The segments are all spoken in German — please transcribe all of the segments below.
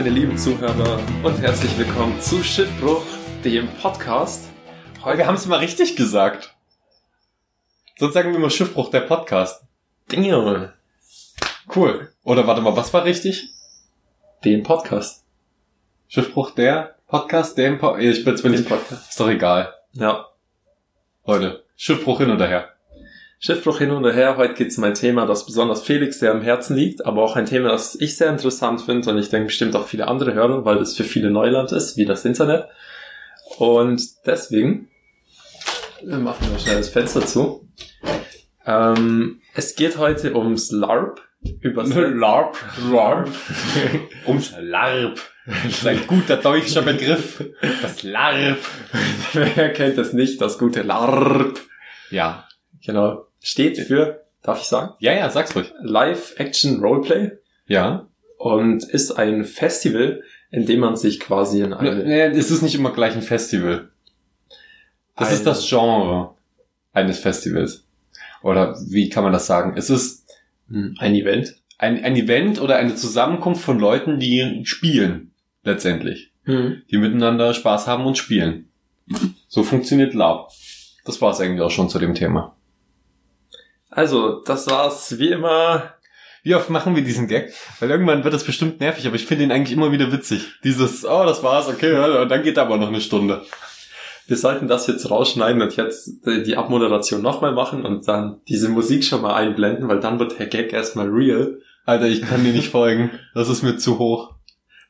Meine lieben Zuhörer, und herzlich willkommen zu Schiffbruch, dem Podcast. Heute wir haben es mal richtig gesagt. Sonst sagen wir immer Schiffbruch, der Podcast. Dinge. Cool. Oder warte mal, was war richtig? Den Podcast. Schiffbruch, der Podcast, dem po Ich bin jetzt bin ich Podcast. Ist doch egal. Ja. Leute, Schiffbruch hin oder her. Schiffbruch hin und her. Heute geht's um ein Thema, das besonders Felix sehr am Herzen liegt, aber auch ein Thema, das ich sehr interessant finde und ich denke bestimmt auch viele andere hören, weil das für viele Neuland ist, wie das Internet. Und deswegen wir machen wir schnell das Fenster zu. Ähm, es geht heute ums LARP. Über LARP. LARP. ums LARP. Das ist ein guter deutscher Begriff. Das LARP. Wer kennt das nicht, das gute LARP? Ja. Genau steht für, darf ich sagen? Ja, ja, sag's ruhig. Live Action Roleplay. Ja. Und ist ein Festival, in dem man sich quasi in eine... Nee, es ist nicht immer gleich ein Festival. Das ein, ist das Genre eines Festivals. Oder wie kann man das sagen? Es ist hm, ein Event. Ein, ein Event oder eine Zusammenkunft von Leuten, die spielen, letztendlich. Mhm. Die miteinander Spaß haben und spielen. So funktioniert Lab. Das war's eigentlich auch schon zu dem Thema. Also, das war's wie immer. Wie oft machen wir diesen Gag? Weil irgendwann wird das bestimmt nervig, aber ich finde ihn eigentlich immer wieder witzig. Dieses, oh, das war's, okay, und dann geht aber noch eine Stunde. Wir sollten das jetzt rausschneiden und jetzt die Abmoderation nochmal machen und dann diese Musik schon mal einblenden, weil dann wird der Gag erstmal real. Alter, ich kann dir nicht folgen. Das ist mir zu hoch.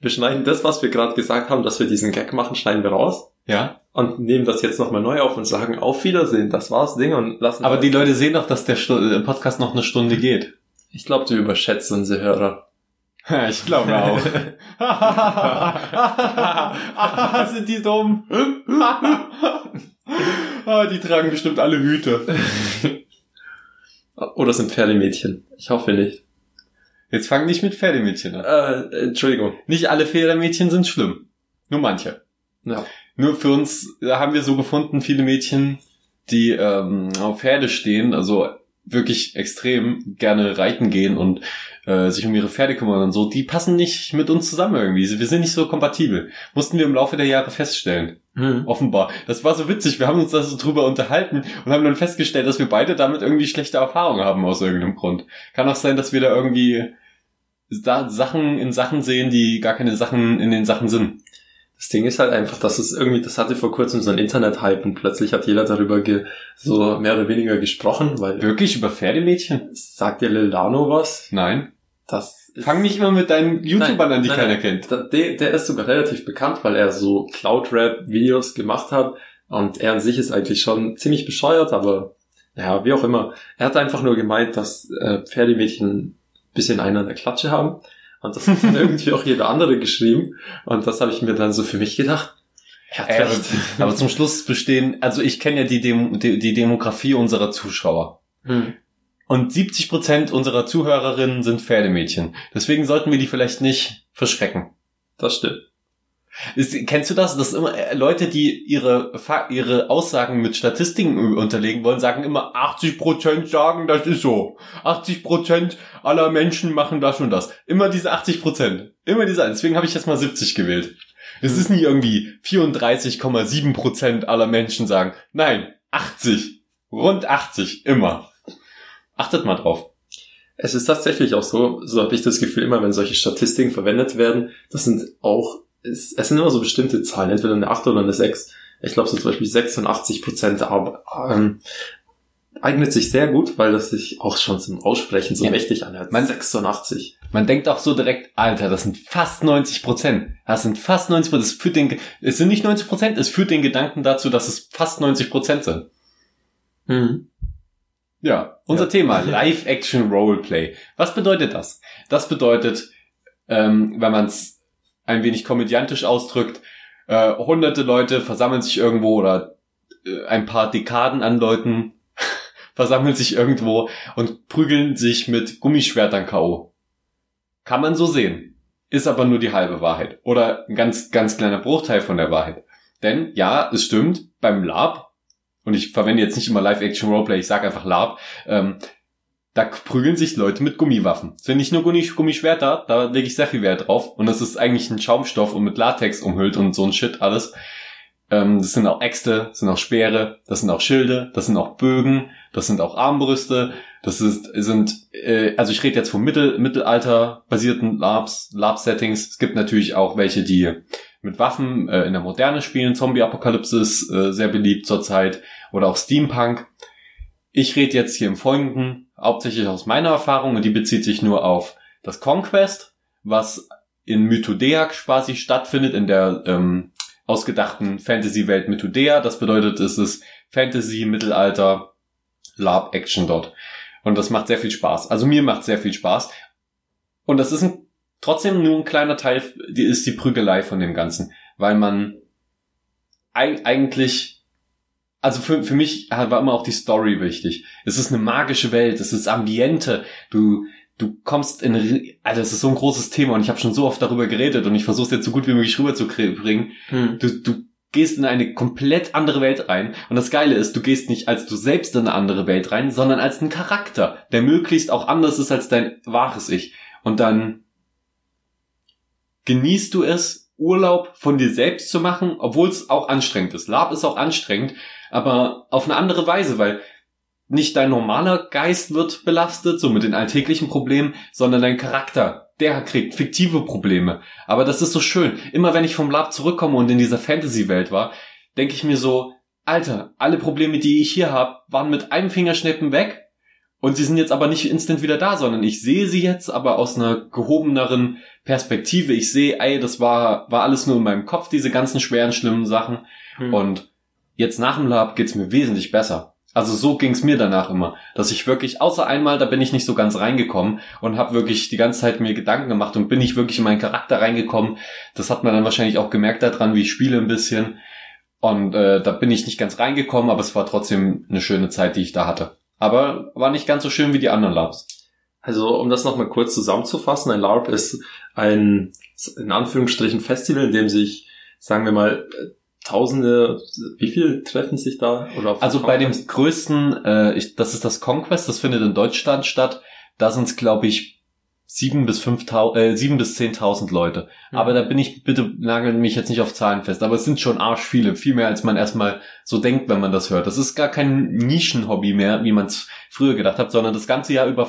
Wir schneiden das, was wir gerade gesagt haben, dass wir diesen Gag machen, schneiden wir raus. Ja. Und nehmen das jetzt nochmal neu auf und sagen auf Wiedersehen, das war's Ding und lassen. Aber die Leute sehen doch, dass der äh, Podcast noch eine Stunde geht. Ich glaube, du überschätzt unsere Hörer. ich glaube auch. Sind die dumm? Ah, die tragen bestimmt alle Hüte. Oder sind Pferdemädchen? Ich hoffe nicht. Jetzt fang nicht mit Pferdemädchen an. Äh, Entschuldigung. Nicht alle Pferdemädchen sind schlimm. Nur manche. Ja. Nur für uns haben wir so gefunden, viele Mädchen, die ähm, auf Pferde stehen, also wirklich extrem gerne reiten gehen und äh, sich um ihre Pferde kümmern und so, die passen nicht mit uns zusammen irgendwie. Wir sind nicht so kompatibel. Mussten wir im Laufe der Jahre feststellen. Mhm. Offenbar. Das war so witzig. Wir haben uns da so drüber unterhalten und haben dann festgestellt, dass wir beide damit irgendwie schlechte Erfahrungen haben aus irgendeinem Grund. Kann auch sein, dass wir da irgendwie da Sachen in Sachen sehen, die gar keine Sachen in den Sachen sind. Das Ding ist halt einfach, dass es irgendwie, das hatte vor kurzem so ein Internet-Hype und plötzlich hat jeder darüber ge, so mehr oder weniger gesprochen, weil. Wirklich über Pferdemädchen? Sagt dir Lil Dano was? Nein. Das ist, Fang nicht immer mit deinen YouTubern an, die nein, keiner nein, kennt. Der, der ist sogar relativ bekannt, weil er so Cloud-Rap-Videos gemacht hat und er an sich ist eigentlich schon ziemlich bescheuert, aber ja, wie auch immer. Er hat einfach nur gemeint, dass äh, Pferdemädchen bisschen einen an der Klatsche haben und das hat dann irgendwie auch jeder andere geschrieben. Und das habe ich mir dann so für mich gedacht. Ja, äh, aber zum Schluss bestehen, also ich kenne ja die, Dem die, die Demografie unserer Zuschauer. Hm. Und 70 Prozent unserer Zuhörerinnen sind Pferdemädchen. Deswegen sollten wir die vielleicht nicht verschrecken. Das stimmt. Ist, kennst du das? Dass immer äh, Leute, die ihre, ihre Aussagen mit Statistiken unterlegen wollen, sagen immer 80% sagen, das ist so. 80% aller Menschen machen das und das. Immer diese 80%. Immer diese, deswegen habe ich jetzt mal 70 gewählt. Es ist nie irgendwie 34,7% aller Menschen sagen. Nein, 80. Rund 80. Immer. Achtet mal drauf. Es ist tatsächlich auch so, so habe ich das Gefühl, immer wenn solche Statistiken verwendet werden, das sind auch es, es sind immer so bestimmte Zahlen, entweder eine 8 oder eine 6. Ich glaube so zum Beispiel 86 Prozent ähm, eignet sich sehr gut, weil das sich auch schon zum Aussprechen so ja. mächtig anhört. Man, 86. Man denkt auch so direkt, Alter, das sind fast 90 Prozent. Das sind fast 90 Prozent. Es, führt den, es sind nicht 90 Prozent, es führt den Gedanken dazu, dass es fast 90 Prozent sind. Mhm. Ja, unser ja. Thema, Live-Action Roleplay. Was bedeutet das? Das bedeutet, ähm, wenn man es ein wenig komödiantisch ausdrückt, äh, hunderte Leute versammeln sich irgendwo oder äh, ein paar Dekaden an Leuten versammeln sich irgendwo und prügeln sich mit Gummischwertern K.O. Kann man so sehen. Ist aber nur die halbe Wahrheit. Oder ein ganz, ganz kleiner Bruchteil von der Wahrheit. Denn ja, es stimmt, beim Lab, und ich verwende jetzt nicht immer Live-Action-Roleplay, ich sage einfach Lab, ähm, da prügeln sich Leute mit Gummiwaffen. Es sind nicht nur Gummi Gummischwerter, da lege ich sehr viel Wert drauf. Und das ist eigentlich ein Schaumstoff und mit Latex umhüllt und so ein Shit alles. Ähm, das sind auch Äxte, das sind auch Speere, das sind auch Schilde, das sind auch Bögen, das sind auch Armbrüste, das ist, sind, äh, also ich rede jetzt vom Mittel, Mittelalter-basierten Labs, Lab-Settings. Es gibt natürlich auch welche, die mit Waffen äh, in der Moderne spielen. Zombie-Apokalypse ist äh, sehr beliebt zurzeit. Oder auch Steampunk. Ich rede jetzt hier im Folgenden hauptsächlich aus meiner Erfahrung und die bezieht sich nur auf das Conquest, was in Mythodea quasi stattfindet, in der ähm, ausgedachten Fantasy-Welt Mythodea. Das bedeutet, es ist Fantasy, Mittelalter, Lab-Action dort. Und das macht sehr viel Spaß. Also mir macht sehr viel Spaß. Und das ist ein, trotzdem nur ein kleiner Teil, die ist die Prügelei von dem Ganzen. Weil man eigentlich, also für, für mich war immer auch die Story wichtig. Es ist eine magische Welt, es ist Ambiente. Du, du kommst in, also es ist so ein großes Thema und ich habe schon so oft darüber geredet und ich versuche es jetzt so gut wie möglich rüberzubringen. Hm. Du, du gehst in eine komplett andere Welt rein. Und das Geile ist, du gehst nicht als du selbst in eine andere Welt rein, sondern als ein Charakter, der möglichst auch anders ist als dein wahres Ich. Und dann genießt du es, Urlaub von dir selbst zu machen, obwohl es auch anstrengend ist. Lab ist auch anstrengend, aber auf eine andere Weise, weil nicht dein normaler Geist wird belastet, so mit den alltäglichen Problemen, sondern dein Charakter der kriegt fiktive Probleme. Aber das ist so schön. Immer wenn ich vom Lab zurückkomme und in dieser Fantasy-Welt war, denke ich mir so, Alter, alle Probleme, die ich hier habe, waren mit einem Fingerschnippen weg. Und sie sind jetzt aber nicht instant wieder da, sondern ich sehe sie jetzt, aber aus einer gehobeneren Perspektive. Ich sehe, ey, das war, war alles nur in meinem Kopf, diese ganzen schweren, schlimmen Sachen. Hm. Und jetzt nach dem Lab geht's mir wesentlich besser. Also so ging's mir danach immer, dass ich wirklich, außer einmal, da bin ich nicht so ganz reingekommen und habe wirklich die ganze Zeit mir Gedanken gemacht und bin ich wirklich in meinen Charakter reingekommen. Das hat man dann wahrscheinlich auch gemerkt daran, wie ich spiele ein bisschen. Und äh, da bin ich nicht ganz reingekommen, aber es war trotzdem eine schöne Zeit, die ich da hatte. Aber war nicht ganz so schön wie die anderen LARPs. Also um das nochmal kurz zusammenzufassen, ein LARP ist ein in Anführungsstrichen Festival, in dem sich, sagen wir mal, Tausende, wie viel treffen sich da? Oder also bei dem größten, äh, ich, das ist das Conquest, das findet in Deutschland statt. Da sind es, glaube ich, sieben bis fünftausend, äh, sieben bis zehntausend Leute. Mhm. Aber da bin ich, bitte nageln mich jetzt nicht auf Zahlen fest. Aber es sind schon arsch viele, viel mehr als man erstmal so denkt, wenn man das hört. Das ist gar kein Nischenhobby mehr, wie man es früher gedacht hat, sondern das ganze Jahr über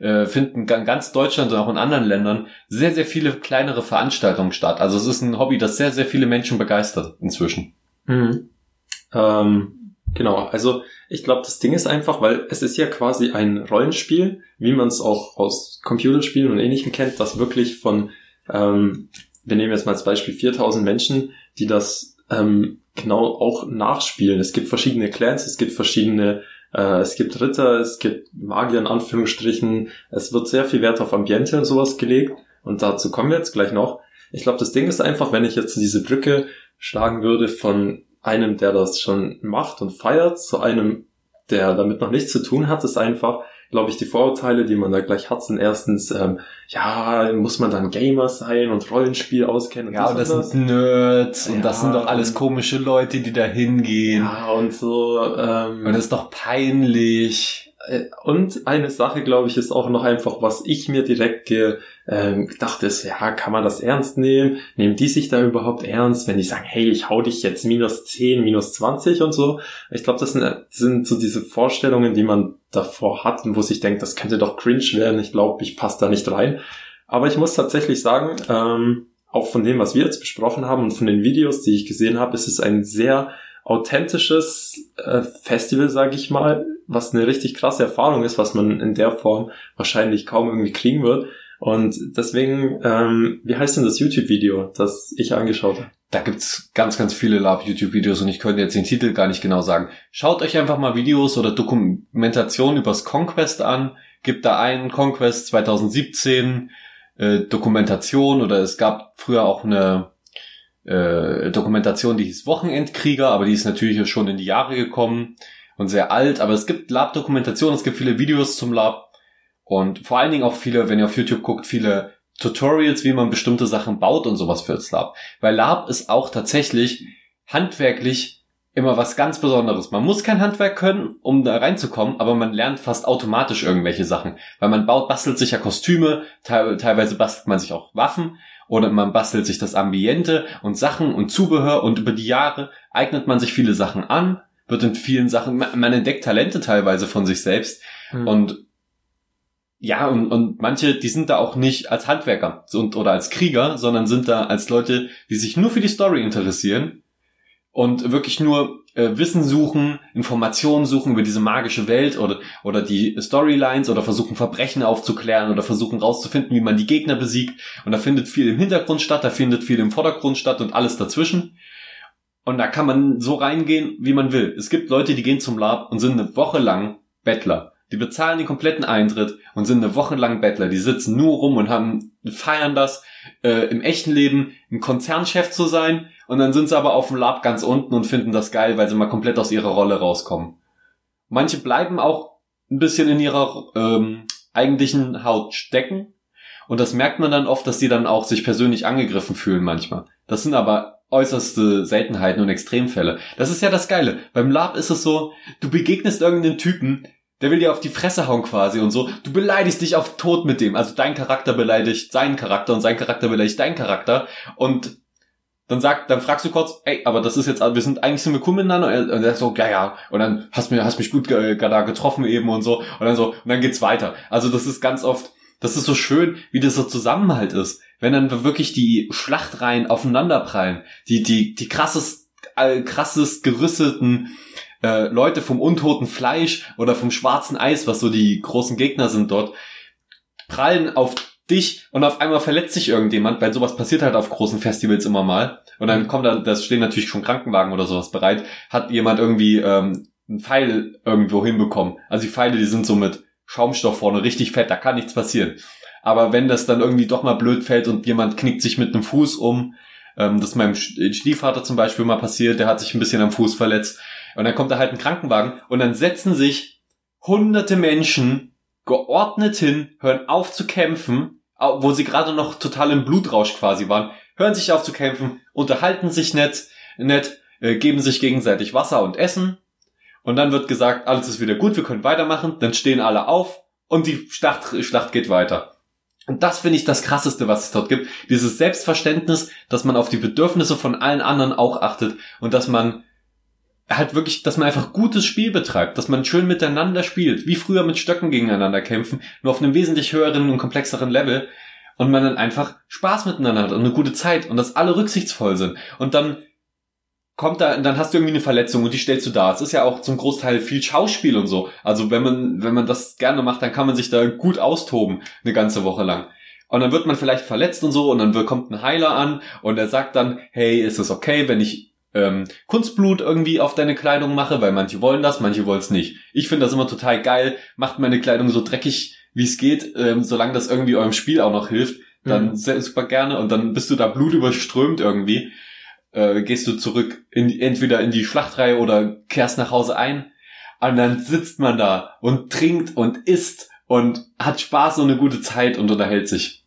äh, finden in ganz Deutschland und auch in anderen Ländern sehr, sehr viele kleinere Veranstaltungen statt. Also es ist ein Hobby, das sehr, sehr viele Menschen begeistert inzwischen. Mhm. Ähm, genau, also ich glaube, das Ding ist einfach, weil es ist ja quasi ein Rollenspiel, wie man es auch aus Computerspielen und ähnlichem kennt, das wirklich von, ähm, wir nehmen jetzt mal als Beispiel 4000 Menschen, die das ähm, genau auch nachspielen. Es gibt verschiedene Clans, es gibt verschiedene äh, es gibt Ritter, es gibt Magier in Anführungsstrichen. Es wird sehr viel Wert auf Ambiente und sowas gelegt. Und dazu kommen wir jetzt gleich noch. Ich glaube, das Ding ist einfach, wenn ich jetzt diese Brücke schlagen würde von einem, der das schon macht und feiert, zu einem, der damit noch nichts zu tun hat, ist einfach, glaube ich, die Vorurteile, die man da gleich hat, sind erstens, ähm, ja, muss man dann Gamer sein und Rollenspiel auskennen. ja, und das, das sind Nerds ja, und das sind doch alles komische Leute, die da hingehen. Ja, und so. Ähm, und das ist doch peinlich. Äh, und eine Sache, glaube ich, ist auch noch einfach, was ich mir direkt ge, ähm, gedacht ist, ja, kann man das ernst nehmen? Nehmen die sich da überhaupt ernst, wenn die sagen, hey, ich hau dich jetzt minus 10, minus 20 und so? Ich glaube, das sind, sind so diese Vorstellungen, die man davor hat und wo sich denkt, das könnte doch cringe werden. Ich glaube, ich passe da nicht rein. Aber ich muss tatsächlich sagen, ähm, auch von dem, was wir jetzt besprochen haben und von den Videos, die ich gesehen habe, ist es ein sehr authentisches äh, Festival, sage ich mal, was eine richtig krasse Erfahrung ist, was man in der Form wahrscheinlich kaum irgendwie kriegen wird. Und deswegen, ähm, wie heißt denn das YouTube-Video, das ich angeschaut habe? Da gibt's ganz, ganz viele Lab-YouTube-Videos und ich könnte jetzt den Titel gar nicht genau sagen. Schaut euch einfach mal Videos oder Dokumentationen übers Conquest an. Gibt da einen Conquest 2017 äh, Dokumentation oder es gab früher auch eine äh, Dokumentation, die hieß Wochenendkrieger, aber die ist natürlich schon in die Jahre gekommen und sehr alt. Aber es gibt Lab-Dokumentationen, es gibt viele Videos zum Lab und vor allen Dingen auch viele, wenn ihr auf YouTube guckt, viele Tutorials, wie man bestimmte Sachen baut und sowas für das Lab. Weil Lab ist auch tatsächlich handwerklich immer was ganz Besonderes. Man muss kein Handwerk können, um da reinzukommen, aber man lernt fast automatisch irgendwelche Sachen. Weil man baut, bastelt sich ja Kostüme, teilweise bastelt man sich auch Waffen oder man bastelt sich das Ambiente und Sachen und Zubehör und über die Jahre eignet man sich viele Sachen an, wird in vielen Sachen, man entdeckt Talente teilweise von sich selbst hm. und ja, und, und manche, die sind da auch nicht als Handwerker und, oder als Krieger, sondern sind da als Leute, die sich nur für die Story interessieren und wirklich nur äh, Wissen suchen, Informationen suchen über diese magische Welt oder, oder die Storylines oder versuchen Verbrechen aufzuklären oder versuchen rauszufinden, wie man die Gegner besiegt. Und da findet viel im Hintergrund statt, da findet viel im Vordergrund statt und alles dazwischen. Und da kann man so reingehen, wie man will. Es gibt Leute, die gehen zum Lab und sind eine Woche lang Bettler. Die bezahlen den kompletten Eintritt und sind eine Woche lang Bettler. Die sitzen nur rum und haben, feiern das, äh, im echten Leben ein Konzernchef zu sein. Und dann sind sie aber auf dem Lab ganz unten und finden das geil, weil sie mal komplett aus ihrer Rolle rauskommen. Manche bleiben auch ein bisschen in ihrer ähm, eigentlichen Haut stecken. Und das merkt man dann oft, dass die dann auch sich persönlich angegriffen fühlen manchmal. Das sind aber äußerste Seltenheiten und Extremfälle. Das ist ja das Geile. Beim Lab ist es so, du begegnest irgendeinen Typen, der will dir auf die Fresse hauen quasi und so. Du beleidigst dich auf Tod mit dem. Also dein Charakter beleidigt seinen Charakter und sein Charakter beleidigt deinen Charakter. Und dann sagt, dann fragst du kurz, ey, aber das ist jetzt, wir sind eigentlich sind wir cool miteinander. Und er so, ja, ja. Und dann hast mir, hast mich gut da getroffen eben und so. Und dann so, und dann geht's weiter. Also das ist ganz oft, das ist so schön, wie das so Zusammenhalt ist. Wenn dann wirklich die Schlachtreihen aufeinanderprallen, die, die, die krasses, äh, krasses gerüsteten äh, Leute vom untoten Fleisch oder vom schwarzen Eis, was so die großen Gegner sind dort, prallen auf dich und auf einmal verletzt sich irgendjemand, weil sowas passiert halt auf großen Festivals immer mal. Und dann kommt da, das stehen natürlich schon Krankenwagen oder sowas bereit, hat jemand irgendwie ähm, einen Pfeil irgendwo hinbekommen. Also die Pfeile, die sind so mit Schaumstoff vorne richtig fett, da kann nichts passieren. Aber wenn das dann irgendwie doch mal blöd fällt und jemand knickt sich mit einem Fuß um, ähm, das ist meinem Stiefvater zum Beispiel mal passiert, der hat sich ein bisschen am Fuß verletzt, und dann kommt da halt ein Krankenwagen und dann setzen sich hunderte Menschen geordnet hin, hören auf zu kämpfen, wo sie gerade noch total im Blutrausch quasi waren, hören sich auf zu kämpfen, unterhalten sich nett, nett, äh, geben sich gegenseitig Wasser und Essen. Und dann wird gesagt, alles ist wieder gut, wir können weitermachen. Dann stehen alle auf und die Schlacht, Schlacht geht weiter. Und das finde ich das krasseste, was es dort gibt. Dieses Selbstverständnis, dass man auf die Bedürfnisse von allen anderen auch achtet und dass man halt wirklich, dass man einfach gutes Spiel betreibt, dass man schön miteinander spielt, wie früher mit Stöcken gegeneinander kämpfen, nur auf einem wesentlich höheren und komplexeren Level und man dann einfach Spaß miteinander hat und eine gute Zeit und dass alle rücksichtsvoll sind und dann kommt da, dann hast du irgendwie eine Verletzung und die stellst du da. Es ist ja auch zum Großteil viel Schauspiel und so. Also wenn man, wenn man das gerne macht, dann kann man sich da gut austoben, eine ganze Woche lang. Und dann wird man vielleicht verletzt und so und dann kommt ein Heiler an und er sagt dann, hey, ist es okay, wenn ich ähm, Kunstblut irgendwie auf deine Kleidung mache, weil manche wollen das, manche wollen es nicht. Ich finde das immer total geil, macht meine Kleidung so dreckig, wie es geht, ähm, solange das irgendwie eurem Spiel auch noch hilft, dann mhm. sehr, super gerne und dann bist du da blutüberströmt irgendwie, äh, gehst du zurück in, entweder in die Schlachtreihe oder kehrst nach Hause ein und dann sitzt man da und trinkt und isst und hat Spaß und eine gute Zeit und unterhält sich.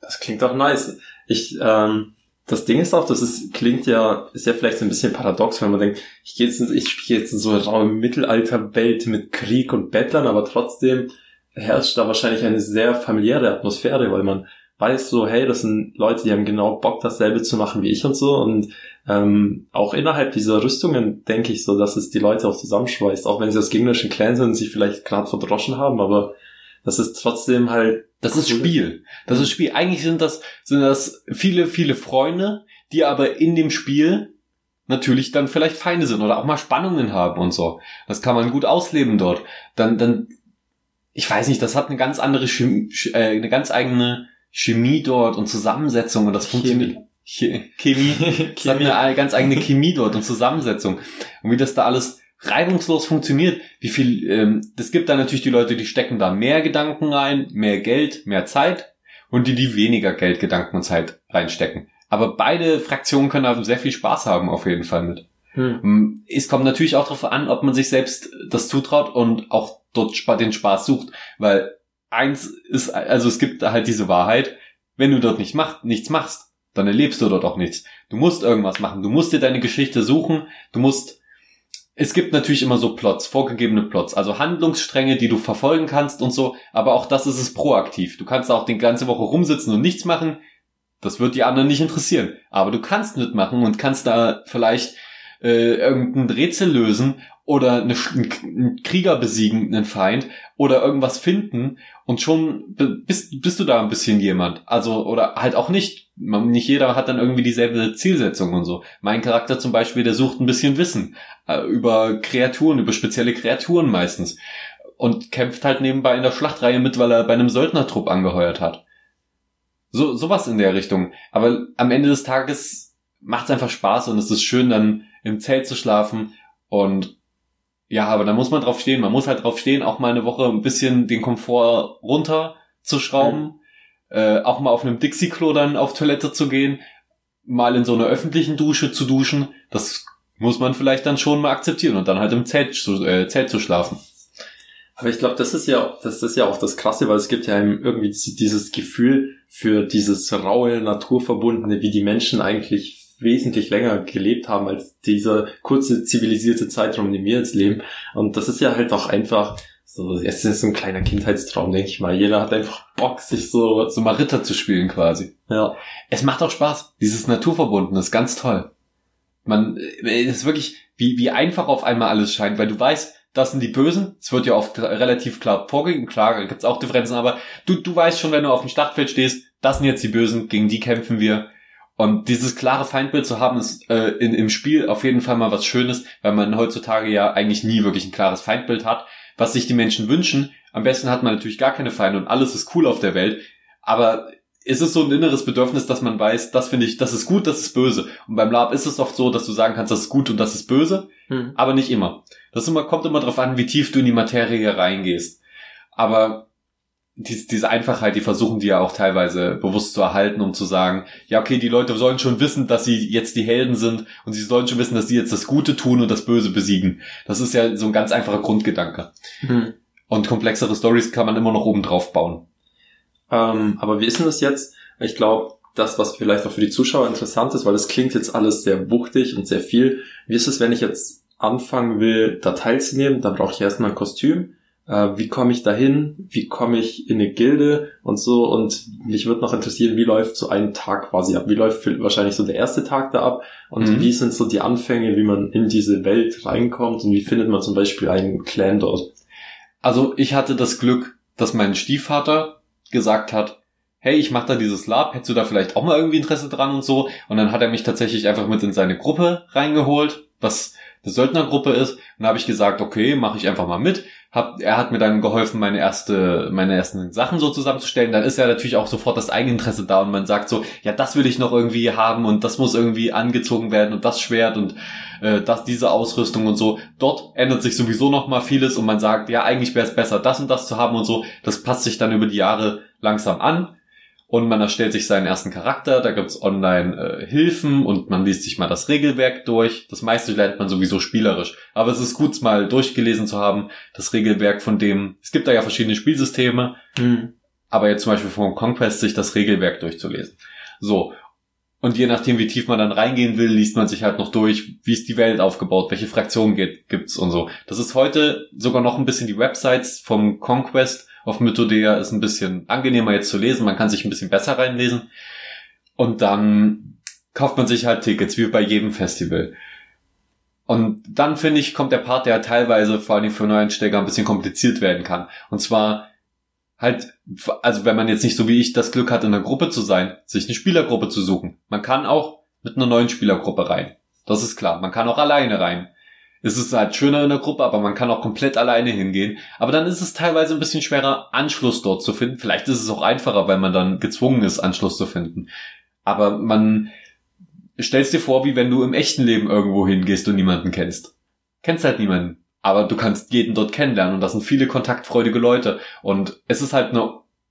Das klingt doch nice. Ich ähm, das Ding ist auch, das ist, klingt ja, ist ja vielleicht so ein bisschen paradox, wenn man denkt, ich gehe jetzt, in, ich spiele jetzt in so eine raue Mittelalterwelt mit Krieg und Bettlern, aber trotzdem herrscht da wahrscheinlich eine sehr familiäre Atmosphäre, weil man weiß so, hey, das sind Leute, die haben genau Bock, dasselbe zu machen wie ich und so. Und ähm, auch innerhalb dieser Rüstungen denke ich so, dass es die Leute auch zusammenschweißt, auch wenn sie aus gegnerischen Clans sind und sich vielleicht gerade verdroschen haben, aber das ist trotzdem halt. Das ist Spiel. Das ist Spiel. Eigentlich sind das, sind das viele, viele Freunde, die aber in dem Spiel natürlich dann vielleicht Feinde sind oder auch mal Spannungen haben und so. Das kann man gut ausleben dort. Dann, dann, ich weiß nicht, das hat eine ganz andere Chemie, äh, eine ganz eigene Chemie dort und Zusammensetzung und das funktioniert. Chemie. Chemie. Das hat eine ganz eigene Chemie dort und Zusammensetzung. Und wie das da alles reibungslos funktioniert. Wie viel, ähm, es gibt da natürlich die Leute, die stecken da mehr Gedanken rein, mehr Geld, mehr Zeit und die, die weniger Geld, Gedanken und Zeit reinstecken. Aber beide Fraktionen können da sehr viel Spaß haben, auf jeden Fall mit. Hm. Mm, es kommt natürlich auch darauf an, ob man sich selbst das zutraut und auch dort den Spaß sucht, weil eins ist, also es gibt halt diese Wahrheit, wenn du dort nicht mach, nichts machst, dann erlebst du dort auch nichts. Du musst irgendwas machen. Du musst dir deine Geschichte suchen. Du musst es gibt natürlich immer so Plots, vorgegebene Plots, also Handlungsstränge, die du verfolgen kannst und so, aber auch das ist es proaktiv. Du kannst auch die ganze Woche rumsitzen und nichts machen. Das wird die anderen nicht interessieren. Aber du kannst mitmachen und kannst da vielleicht äh, irgendein Rätsel lösen oder eine, einen Krieger besiegen, einen Feind oder irgendwas finden und schon bist, bist du da ein bisschen jemand. Also, oder halt auch nicht. Nicht jeder hat dann irgendwie dieselbe Zielsetzung und so. Mein Charakter zum Beispiel, der sucht ein bisschen Wissen äh, über Kreaturen, über spezielle Kreaturen meistens und kämpft halt nebenbei in der Schlachtreihe mit, weil er bei einem Söldnertrupp angeheuert hat. So, sowas in der Richtung. Aber am Ende des Tages macht es einfach Spaß und es ist schön, dann im Zelt zu schlafen und ja, aber da muss man drauf stehen. Man muss halt drauf stehen, auch mal eine Woche ein bisschen den Komfort runter zu schrauben, mhm. äh, auch mal auf einem Dixie-Klo dann auf Toilette zu gehen, mal in so einer öffentlichen Dusche zu duschen. Das muss man vielleicht dann schon mal akzeptieren und dann halt im Zelt zu, äh, Zelt zu schlafen. Aber ich glaube, das ist ja, das ist ja auch das Krasse, weil es gibt ja irgendwie dieses Gefühl für dieses raue, naturverbundene, wie die Menschen eigentlich wesentlich länger gelebt haben als dieser kurze zivilisierte Zeitraum, in dem wir jetzt leben. Und das ist ja halt auch einfach so, es ist so ein kleiner Kindheitstraum, denke ich mal. Jeder hat einfach Bock, sich so, so mal Ritter zu spielen quasi. Ja. Es macht auch Spaß. Dieses Naturverbunden ist ganz toll. Man, es ist wirklich, wie, wie einfach auf einmal alles scheint, weil du weißt, das sind die Bösen. Es wird ja oft relativ klar vorgegeben. Klar, gibt's auch Differenzen, aber du, du weißt schon, wenn du auf dem Startfeld stehst, das sind jetzt die Bösen, gegen die kämpfen wir. Und dieses klare Feindbild zu haben, ist äh, in, im Spiel auf jeden Fall mal was Schönes, weil man heutzutage ja eigentlich nie wirklich ein klares Feindbild hat, was sich die Menschen wünschen. Am besten hat man natürlich gar keine Feinde und alles ist cool auf der Welt. Aber es ist so ein inneres Bedürfnis, dass man weiß, das finde ich, das ist gut, das ist böse. Und beim Lab ist es oft so, dass du sagen kannst, das ist gut und das ist böse, hm. aber nicht immer. Das immer, kommt immer darauf an, wie tief du in die Materie reingehst. Aber die, diese Einfachheit, die versuchen die ja auch teilweise bewusst zu erhalten, um zu sagen, ja, okay, die Leute sollen schon wissen, dass sie jetzt die Helden sind und sie sollen schon wissen, dass sie jetzt das Gute tun und das Böse besiegen. Das ist ja so ein ganz einfacher Grundgedanke. Mhm. Und komplexere Stories kann man immer noch oben drauf bauen. Ähm, aber wie ist denn das jetzt? Ich glaube, das, was vielleicht auch für die Zuschauer interessant ist, weil es klingt jetzt alles sehr wuchtig und sehr viel. Wie ist es, wenn ich jetzt anfangen will, da teilzunehmen? Dann brauche ich erstmal ein Kostüm äh, wie komme ich dahin, wie komme ich in eine Gilde und so. Und mich würde noch interessieren, wie läuft so ein Tag quasi ab? Wie läuft wahrscheinlich so der erste Tag da ab? Und mhm. wie sind so die Anfänge, wie man in diese Welt reinkommt und wie findet man zum Beispiel einen Clan dort? Also ich hatte das Glück, dass mein Stiefvater gesagt hat, hey, ich mache da dieses Lab, hättest du da vielleicht auch mal irgendwie Interesse dran und so. Und dann hat er mich tatsächlich einfach mit in seine Gruppe reingeholt, was eine Söldnergruppe ist. Und da habe ich gesagt, okay, mache ich einfach mal mit hab, er hat mir dann geholfen, meine erste, meine ersten Sachen so zusammenzustellen. Dann ist ja natürlich auch sofort das Eigeninteresse da und man sagt so, ja, das will ich noch irgendwie haben und das muss irgendwie angezogen werden und das Schwert und äh, das, diese Ausrüstung und so. Dort ändert sich sowieso noch mal vieles und man sagt, ja, eigentlich wäre es besser, das und das zu haben und so. Das passt sich dann über die Jahre langsam an und man erstellt sich seinen ersten Charakter, da gibt's online äh, Hilfen und man liest sich mal das Regelwerk durch. Das meiste lernt man sowieso spielerisch. Aber es ist gut, mal durchgelesen zu haben, das Regelwerk von dem, es gibt da ja verschiedene Spielsysteme, mhm. aber jetzt zum Beispiel vom Conquest sich das Regelwerk durchzulesen. So. Und je nachdem, wie tief man dann reingehen will, liest man sich halt noch durch, wie ist die Welt aufgebaut, welche Fraktionen gibt's und so. Das ist heute sogar noch ein bisschen die Websites vom Conquest auf Mythodea ist ein bisschen angenehmer jetzt zu lesen, man kann sich ein bisschen besser reinlesen. Und dann kauft man sich halt Tickets, wie bei jedem Festival. Und dann finde ich, kommt der Part, der teilweise vor allem für Neueinsteiger ein bisschen kompliziert werden kann. Und zwar halt, also wenn man jetzt nicht so wie ich das Glück hat, in einer Gruppe zu sein, sich eine Spielergruppe zu suchen. Man kann auch mit einer neuen Spielergruppe rein. Das ist klar. Man kann auch alleine rein ist es halt schöner in der Gruppe, aber man kann auch komplett alleine hingehen. Aber dann ist es teilweise ein bisschen schwerer, Anschluss dort zu finden. Vielleicht ist es auch einfacher, weil man dann gezwungen ist, Anschluss zu finden. Aber man stellst dir vor, wie wenn du im echten Leben irgendwo hingehst und niemanden kennst. Kennst halt niemanden. Aber du kannst jeden dort kennenlernen und das sind viele kontaktfreudige Leute. Und es ist halt ein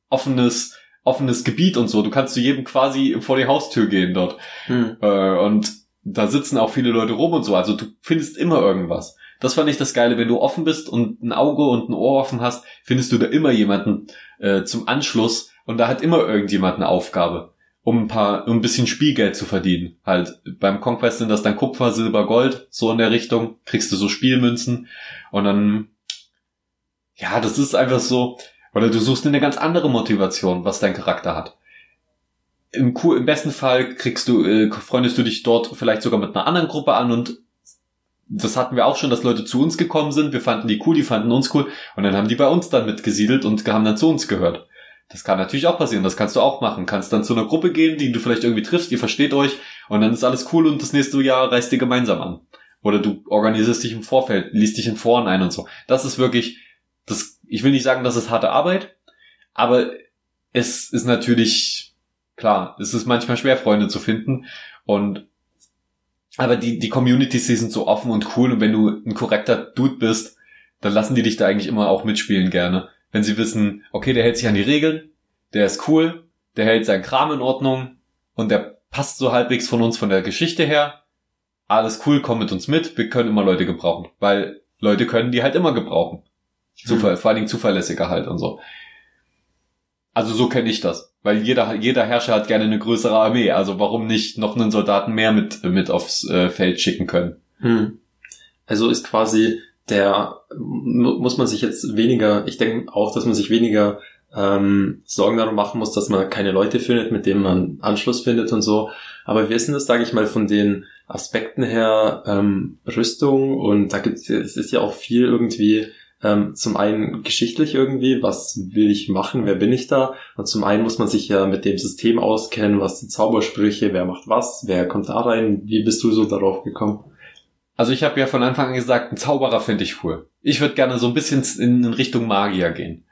offenes, offenes Gebiet und so. Du kannst zu jedem quasi vor die Haustür gehen dort. Hm. Äh, und da sitzen auch viele Leute rum und so. Also du findest immer irgendwas. Das fand ich das Geile, wenn du offen bist und ein Auge und ein Ohr offen hast, findest du da immer jemanden äh, zum Anschluss und da hat immer irgendjemand eine Aufgabe. um ein paar, um ein bisschen Spielgeld zu verdienen. Halt, beim Conquest sind das dann Kupfer, Silber, Gold, so in der Richtung, kriegst du so Spielmünzen und dann, ja, das ist einfach so, oder du suchst eine ganz andere Motivation, was dein Charakter hat. Im, im besten Fall kriegst du, äh, freundest du dich dort vielleicht sogar mit einer anderen Gruppe an und das hatten wir auch schon, dass Leute zu uns gekommen sind, wir fanden die cool, die fanden uns cool und dann haben die bei uns dann mitgesiedelt und haben dann zu uns gehört. Das kann natürlich auch passieren, das kannst du auch machen. Kannst dann zu einer Gruppe gehen, die du vielleicht irgendwie triffst, ihr versteht euch und dann ist alles cool und das nächste Jahr reist ihr gemeinsam an. Oder du organisierst dich im Vorfeld, liest dich in Foren ein und so. Das ist wirklich, das, ich will nicht sagen, das ist harte Arbeit, aber es ist natürlich, klar, es ist manchmal schwer, Freunde zu finden und aber die, die Communities, die sind so offen und cool und wenn du ein korrekter Dude bist, dann lassen die dich da eigentlich immer auch mitspielen gerne wenn sie wissen, okay, der hält sich an die Regeln, der ist cool, der hält seinen Kram in Ordnung und der passt so halbwegs von uns von der Geschichte her. Alles cool, komm mit uns mit, wir können immer Leute gebrauchen, weil Leute können die halt immer gebrauchen. Zufall, hm. vor allen Dingen zuverlässiger halt und so. Also so kenne ich das, weil jeder jeder Herrscher hat gerne eine größere Armee, also warum nicht noch einen Soldaten mehr mit mit aufs äh, Feld schicken können? Hm. Also ist quasi der muss man sich jetzt weniger, ich denke auch, dass man sich weniger ähm, Sorgen darum machen muss, dass man keine Leute findet, mit denen man Anschluss findet und so. Aber wir sind das, sage ich mal, von den Aspekten her ähm, Rüstung und da gibt es es ist ja auch viel irgendwie ähm, zum einen geschichtlich irgendwie, was will ich machen, wer bin ich da? Und zum einen muss man sich ja mit dem System auskennen, was die Zaubersprüche, wer macht was, wer kommt da rein, wie bist du so darauf gekommen? Also ich habe ja von Anfang an gesagt, ein Zauberer finde ich cool. Ich würde gerne so ein bisschen in Richtung Magier gehen.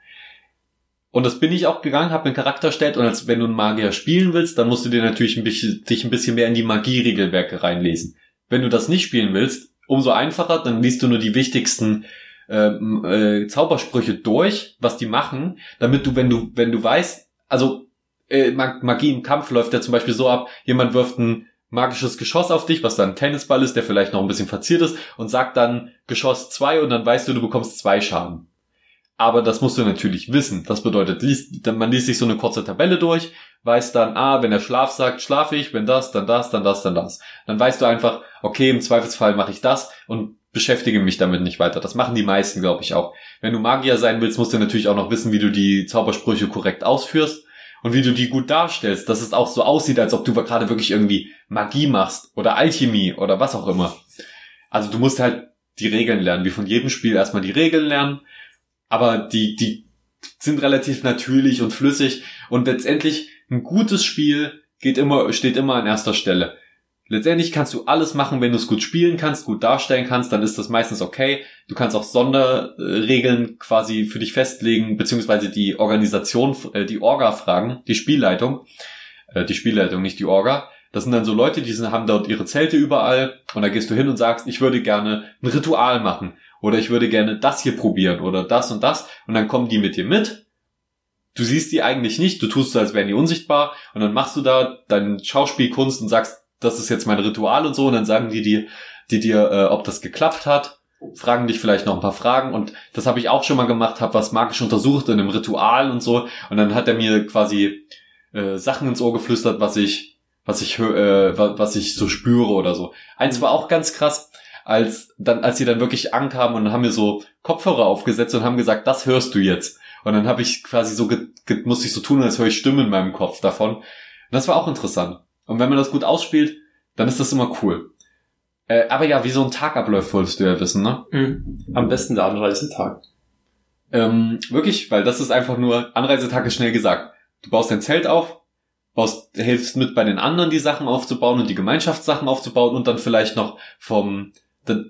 Und das bin ich auch gegangen, habe einen Charakter erstellt und als wenn du einen Magier spielen willst, dann musst du dir natürlich ein bisschen, dich ein bisschen mehr in die Magie-Regelwerke reinlesen. Wenn du das nicht spielen willst, umso einfacher, dann liest du nur die wichtigsten äh, äh, Zaubersprüche durch, was die machen, damit du, wenn du, wenn du weißt, also äh, Magie im Kampf läuft ja zum Beispiel so ab, jemand wirft einen magisches Geschoss auf dich, was dann ein Tennisball ist, der vielleicht noch ein bisschen verziert ist und sagt dann Geschoss 2 und dann weißt du, du bekommst zwei Schaden. Aber das musst du natürlich wissen. Das bedeutet, man liest sich so eine kurze Tabelle durch, weiß dann, ah, wenn er Schlaf sagt, schlafe ich, wenn das, dann das, dann das, dann das. Dann weißt du einfach, okay, im Zweifelsfall mache ich das und beschäftige mich damit nicht weiter. Das machen die meisten, glaube ich, auch. Wenn du Magier sein willst, musst du natürlich auch noch wissen, wie du die Zaubersprüche korrekt ausführst und wie du die gut darstellst, dass es auch so aussieht, als ob du gerade wirklich irgendwie Magie machst oder Alchemie oder was auch immer. Also du musst halt die Regeln lernen, wie von jedem Spiel erstmal die Regeln lernen, aber die, die sind relativ natürlich und flüssig und letztendlich ein gutes Spiel geht immer, steht immer an erster Stelle. Letztendlich kannst du alles machen, wenn du es gut spielen kannst, gut darstellen kannst, dann ist das meistens okay. Du kannst auch Sonderregeln quasi für dich festlegen, beziehungsweise die Organisation, äh, die Orga fragen, die Spielleitung, äh, die Spielleitung, nicht die Orga. Das sind dann so Leute, die haben dort ihre Zelte überall und da gehst du hin und sagst, ich würde gerne ein Ritual machen oder ich würde gerne das hier probieren oder das und das und dann kommen die mit dir mit. Du siehst die eigentlich nicht, du tust so, als wären die unsichtbar und dann machst du da deine Schauspielkunst und sagst, das ist jetzt mein Ritual und so, und dann sagen die dir, die dir, äh, ob das geklappt hat, fragen dich vielleicht noch ein paar Fragen und das habe ich auch schon mal gemacht, habe was magisch untersucht in einem Ritual und so und dann hat er mir quasi äh, Sachen ins Ohr geflüstert, was ich was ich äh, was ich so spüre oder so. Eins war auch ganz krass, als dann als sie dann wirklich ankamen und haben mir so Kopfhörer aufgesetzt und haben gesagt, das hörst du jetzt. Und dann habe ich quasi so musste ich so tun, als höre ich Stimmen in meinem Kopf davon. Und das war auch interessant. Und wenn man das gut ausspielt, dann ist das immer cool. Äh, aber ja, wie so ein Tag abläuft, wolltest du ja wissen, ne? Mhm. Am besten der Anreisetag. Ähm, wirklich, weil das ist einfach nur, Anreisetag ist schnell gesagt. Du baust dein Zelt auf, baust, hilfst mit bei den anderen die Sachen aufzubauen und die Gemeinschaftssachen aufzubauen und dann vielleicht noch vom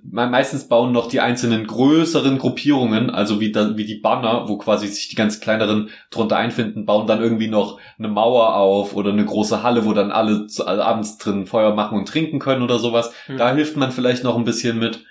meistens bauen noch die einzelnen größeren Gruppierungen, also wie, da, wie die Banner, wo quasi sich die ganz kleineren drunter einfinden, bauen dann irgendwie noch eine Mauer auf oder eine große Halle, wo dann alle also abends drin Feuer machen und trinken können oder sowas. Mhm. Da hilft man vielleicht noch ein bisschen mit.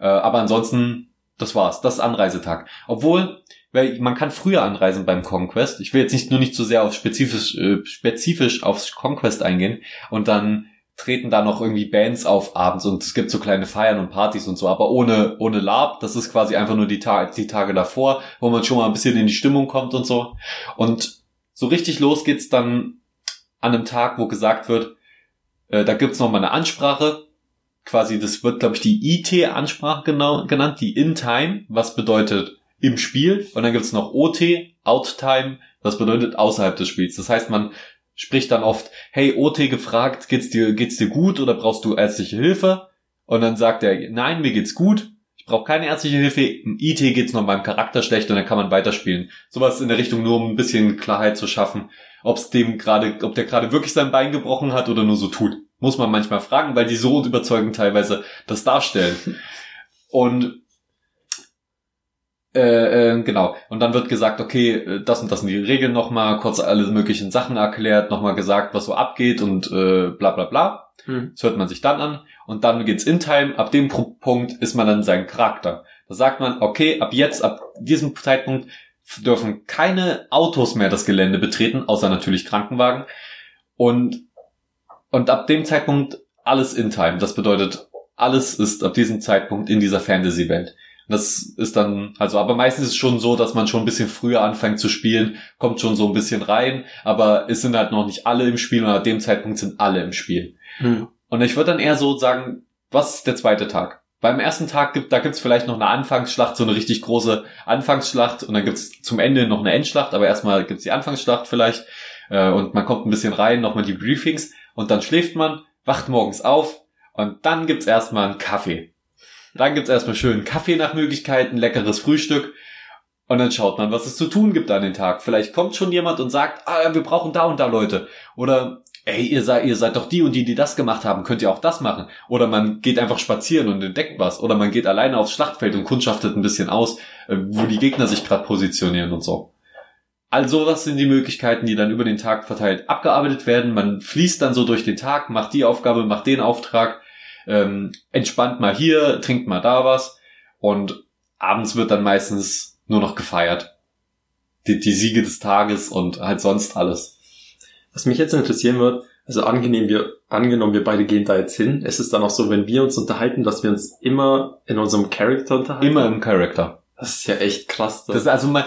Äh, aber ansonsten, das war's. Das ist Anreisetag. Obwohl, weil man kann früher anreisen beim Conquest. Ich will jetzt nicht nur nicht so sehr auf spezifisch, äh, spezifisch aufs Conquest eingehen und dann treten da noch irgendwie Bands auf abends und es gibt so kleine Feiern und Partys und so, aber ohne, ohne Lab. Das ist quasi einfach nur die, Ta die Tage davor, wo man schon mal ein bisschen in die Stimmung kommt und so. Und so richtig los geht's dann an einem Tag, wo gesagt wird, äh, da gibt's noch mal eine Ansprache, quasi, das wird, glaube ich, die IT-Ansprache genau genannt, die In-Time, was bedeutet im Spiel. Und dann gibt's noch OT, Out-Time, was bedeutet außerhalb des Spiels. Das heißt, man spricht dann oft, hey, OT gefragt, geht's dir, geht's dir gut oder brauchst du ärztliche Hilfe? Und dann sagt er, nein, mir geht's gut, ich brauche keine ärztliche Hilfe, im IT geht's noch meinem Charakter schlecht und dann kann man weiterspielen. Sowas in der Richtung nur, um ein bisschen Klarheit zu schaffen, ob's dem gerade, ob der gerade wirklich sein Bein gebrochen hat oder nur so tut. Muss man manchmal fragen, weil die so überzeugend teilweise das darstellen. Und äh, äh, genau. Und dann wird gesagt, okay, äh, das und das sind die Regeln nochmal, kurz alle möglichen Sachen erklärt, nochmal gesagt, was so abgeht und äh, bla bla bla. Hm. Das hört man sich dann an. Und dann geht's in Time. Ab dem Punkt ist man dann sein Charakter. Da sagt man, okay, ab jetzt, ab diesem Zeitpunkt dürfen keine Autos mehr das Gelände betreten, außer natürlich Krankenwagen. Und, und ab dem Zeitpunkt alles in Time. Das bedeutet, alles ist ab diesem Zeitpunkt in dieser Fantasy-Welt. Das ist dann, also, aber meistens ist es schon so, dass man schon ein bisschen früher anfängt zu spielen, kommt schon so ein bisschen rein, aber es sind halt noch nicht alle im Spiel und ab dem Zeitpunkt sind alle im Spiel. Hm. Und ich würde dann eher so sagen, was ist der zweite Tag? Beim ersten Tag gibt, da gibt's vielleicht noch eine Anfangsschlacht, so eine richtig große Anfangsschlacht und dann gibt's zum Ende noch eine Endschlacht, aber erstmal gibt's die Anfangsschlacht vielleicht äh, und man kommt ein bisschen rein, nochmal die Briefings und dann schläft man, wacht morgens auf und dann gibt's erstmal einen Kaffee. Dann gibt's erstmal schönen Kaffee nach Möglichkeiten, leckeres Frühstück. Und dann schaut man, was es zu tun gibt an den Tag. Vielleicht kommt schon jemand und sagt, ah, wir brauchen da und da Leute. Oder, ey, ihr seid, ihr seid doch die und die, die das gemacht haben, könnt ihr auch das machen. Oder man geht einfach spazieren und entdeckt was. Oder man geht alleine aufs Schlachtfeld und kundschaftet ein bisschen aus, äh, wo die Gegner sich gerade positionieren und so. Also was sind die Möglichkeiten, die dann über den Tag verteilt abgearbeitet werden. Man fließt dann so durch den Tag, macht die Aufgabe, macht den Auftrag ähm, entspannt mal hier, trinkt mal da was und abends wird dann meistens nur noch gefeiert. Die, die Siege des Tages und halt sonst alles. Was mich jetzt interessieren wird, also angenehm wir, angenommen wir beide gehen da jetzt hin, ist es dann auch so, wenn wir uns unterhalten, dass wir uns immer in unserem Charakter unterhalten? Immer im Charakter. Das ist ja echt krass. Das also man,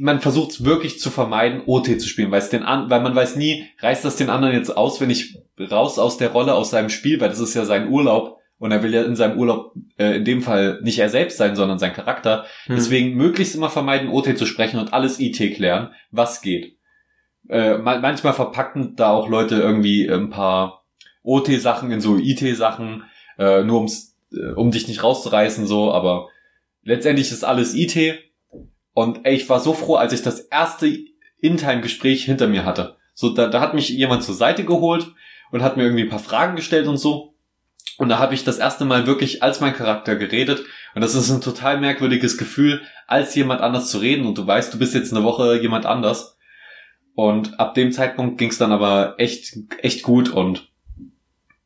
man versucht es wirklich zu vermeiden, OT zu spielen, weil es den an, weil man weiß nie, reißt das den anderen jetzt aus, wenn ich raus aus der Rolle, aus seinem Spiel, weil das ist ja sein Urlaub und er will ja in seinem Urlaub äh, in dem Fall nicht er selbst sein, sondern sein Charakter. Hm. Deswegen möglichst immer vermeiden, OT zu sprechen und alles IT klären, was geht. Äh, manchmal verpacken da auch Leute irgendwie ein paar OT-Sachen in so IT-Sachen, äh, nur ums, äh, um dich nicht rauszureißen, so, aber letztendlich ist alles IT. Und ey, ich war so froh, als ich das erste In-Time-Gespräch hinter mir hatte. So, da, da hat mich jemand zur Seite geholt und hat mir irgendwie ein paar Fragen gestellt und so. Und da habe ich das erste Mal wirklich als mein Charakter geredet. Und das ist ein total merkwürdiges Gefühl, als jemand anders zu reden. Und du weißt, du bist jetzt eine Woche jemand anders. Und ab dem Zeitpunkt ging es dann aber echt, echt gut und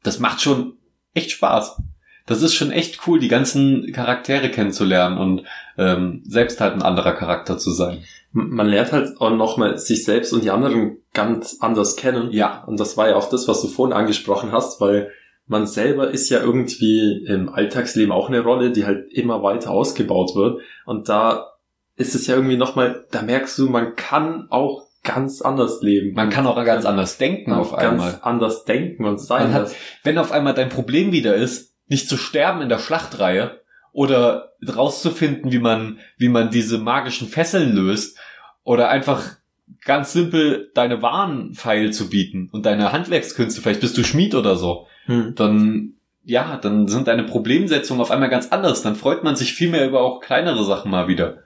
das macht schon echt Spaß das ist schon echt cool, die ganzen Charaktere kennenzulernen und ähm, selbst halt ein anderer Charakter zu sein. Man lernt halt auch nochmal sich selbst und die anderen ganz anders kennen. Ja. Und das war ja auch das, was du vorhin angesprochen hast, weil man selber ist ja irgendwie im Alltagsleben auch eine Rolle, die halt immer weiter ausgebaut wird. Und da ist es ja irgendwie nochmal, da merkst du, man kann auch ganz anders leben. Man kann auch ganz anders denken auf einmal. Ganz anders denken und sein. Hat, wenn auf einmal dein Problem wieder ist, nicht zu sterben in der Schlachtreihe oder rauszufinden, wie man, wie man diese magischen Fesseln löst oder einfach ganz simpel deine Waren feil zu bieten und deine Handwerkskünste, vielleicht bist du Schmied oder so, hm. dann ja, dann sind deine Problemsetzungen auf einmal ganz anders. Dann freut man sich viel mehr über auch kleinere Sachen mal wieder.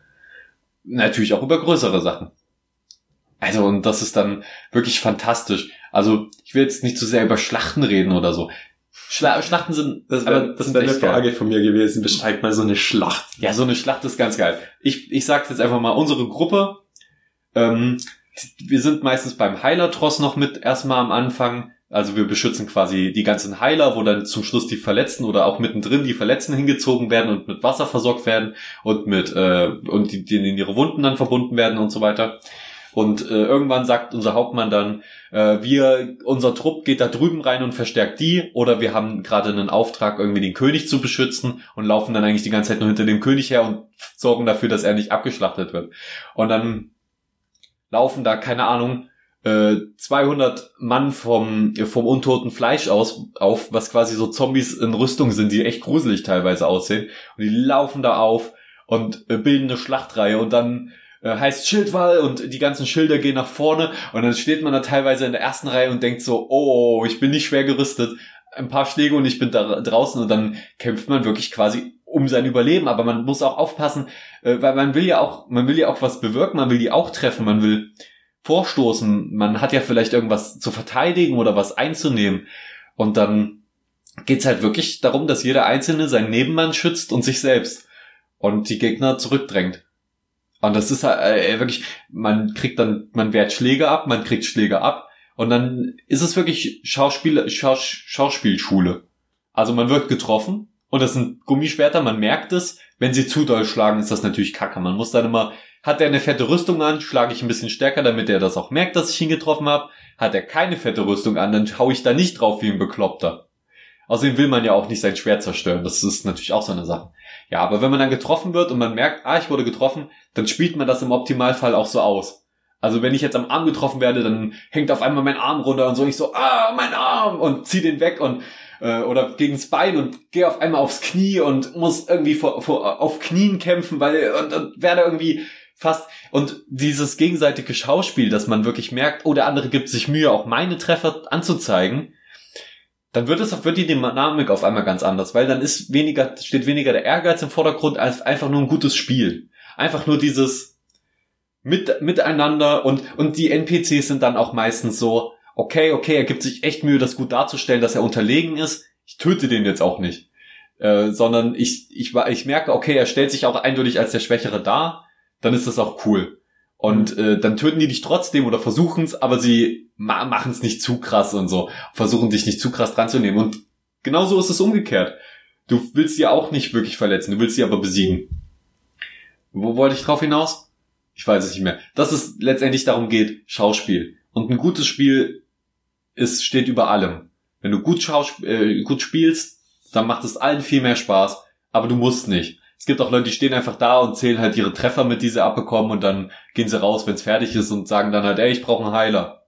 Natürlich auch über größere Sachen. Also, und das ist dann wirklich fantastisch. Also, ich will jetzt nicht zu sehr über Schlachten reden oder so. Schla Schlachten sind, das wäre das wär eine Frage geil. von mir gewesen. Beschreib mal so eine Schlacht. Ja, so eine Schlacht ist ganz geil. Ich, ich sag jetzt einfach mal, unsere Gruppe, ähm, wir sind meistens beim Heiler-Tross noch mit erstmal am Anfang. Also wir beschützen quasi die ganzen Heiler, wo dann zum Schluss die Verletzten oder auch mittendrin die Verletzten hingezogen werden und mit Wasser versorgt werden und mit äh, und die, die in ihre Wunden dann verbunden werden und so weiter. Und äh, irgendwann sagt unser Hauptmann dann, äh, wir, unser Trupp geht da drüben rein und verstärkt die, oder wir haben gerade einen Auftrag, irgendwie den König zu beschützen und laufen dann eigentlich die ganze Zeit nur hinter dem König her und sorgen dafür, dass er nicht abgeschlachtet wird. Und dann laufen da, keine Ahnung, äh, 200 Mann vom, vom untoten Fleisch aus, auf, was quasi so Zombies in Rüstung sind, die echt gruselig teilweise aussehen. Und die laufen da auf und äh, bilden eine Schlachtreihe und dann heißt Schildwall und die ganzen Schilder gehen nach vorne und dann steht man da teilweise in der ersten Reihe und denkt so, oh, ich bin nicht schwer gerüstet, ein paar Schläge und ich bin da draußen und dann kämpft man wirklich quasi um sein Überleben, aber man muss auch aufpassen, äh, weil man will ja auch, man will ja auch was bewirken, man will die auch treffen, man will vorstoßen, man hat ja vielleicht irgendwas zu verteidigen oder was einzunehmen. Und dann geht's halt wirklich darum, dass jeder Einzelne seinen Nebenmann schützt und sich selbst und die Gegner zurückdrängt. Und das ist halt äh, wirklich, man kriegt dann, man wehrt Schläge ab, man kriegt Schläge ab und dann ist es wirklich Schauspiel, Schaus, Schauspielschule. Also man wird getroffen und das sind Gummischwerter, man merkt es. Wenn sie zu doll schlagen, ist das natürlich kacke. Man muss dann immer hat er eine fette Rüstung an, schlage ich ein bisschen stärker, damit er das auch merkt, dass ich ihn getroffen habe. Hat er keine fette Rüstung an, dann hau ich da nicht drauf wie ein Bekloppter. Außerdem will man ja auch nicht sein Schwert zerstören. Das ist natürlich auch so eine Sache. Ja, aber wenn man dann getroffen wird und man merkt, ah, ich wurde getroffen, dann spielt man das im Optimalfall auch so aus. Also wenn ich jetzt am Arm getroffen werde, dann hängt auf einmal mein Arm runter und so ich so, ah, mein Arm und zieh den weg und äh, oder gegens Bein und gehe auf einmal aufs Knie und muss irgendwie vor, vor, auf Knien kämpfen, weil und, und werde irgendwie fast und dieses gegenseitige Schauspiel, dass man wirklich merkt, oh, der andere gibt sich Mühe, auch meine Treffer anzuzeigen, dann wird es wird die Dynamik auf einmal ganz anders, weil dann ist weniger steht weniger der Ehrgeiz im Vordergrund als einfach nur ein gutes Spiel. Einfach nur dieses mit miteinander und und die NPCs sind dann auch meistens so, okay, okay, er gibt sich echt Mühe, das gut darzustellen, dass er unterlegen ist. Ich töte den jetzt auch nicht. Äh, sondern ich, ich, ich merke, okay, er stellt sich auch eindeutig als der Schwächere dar dann ist das auch cool. Und äh, dann töten die dich trotzdem oder versuchen es, aber sie ma machen es nicht zu krass und so, versuchen dich nicht zu krass dran zu nehmen. Und genauso ist es umgekehrt. Du willst sie auch nicht wirklich verletzen, du willst sie aber besiegen. Wo wollte ich drauf hinaus? Ich weiß es nicht mehr. Dass es letztendlich darum geht, Schauspiel. Und ein gutes Spiel ist, steht über allem. Wenn du gut, Schausp äh, gut spielst, dann macht es allen viel mehr Spaß, aber du musst nicht. Es gibt auch Leute, die stehen einfach da und zählen halt ihre Treffer mit, die sie abbekommen und dann gehen sie raus, wenn es fertig ist und sagen dann halt, ey, ich brauche einen Heiler.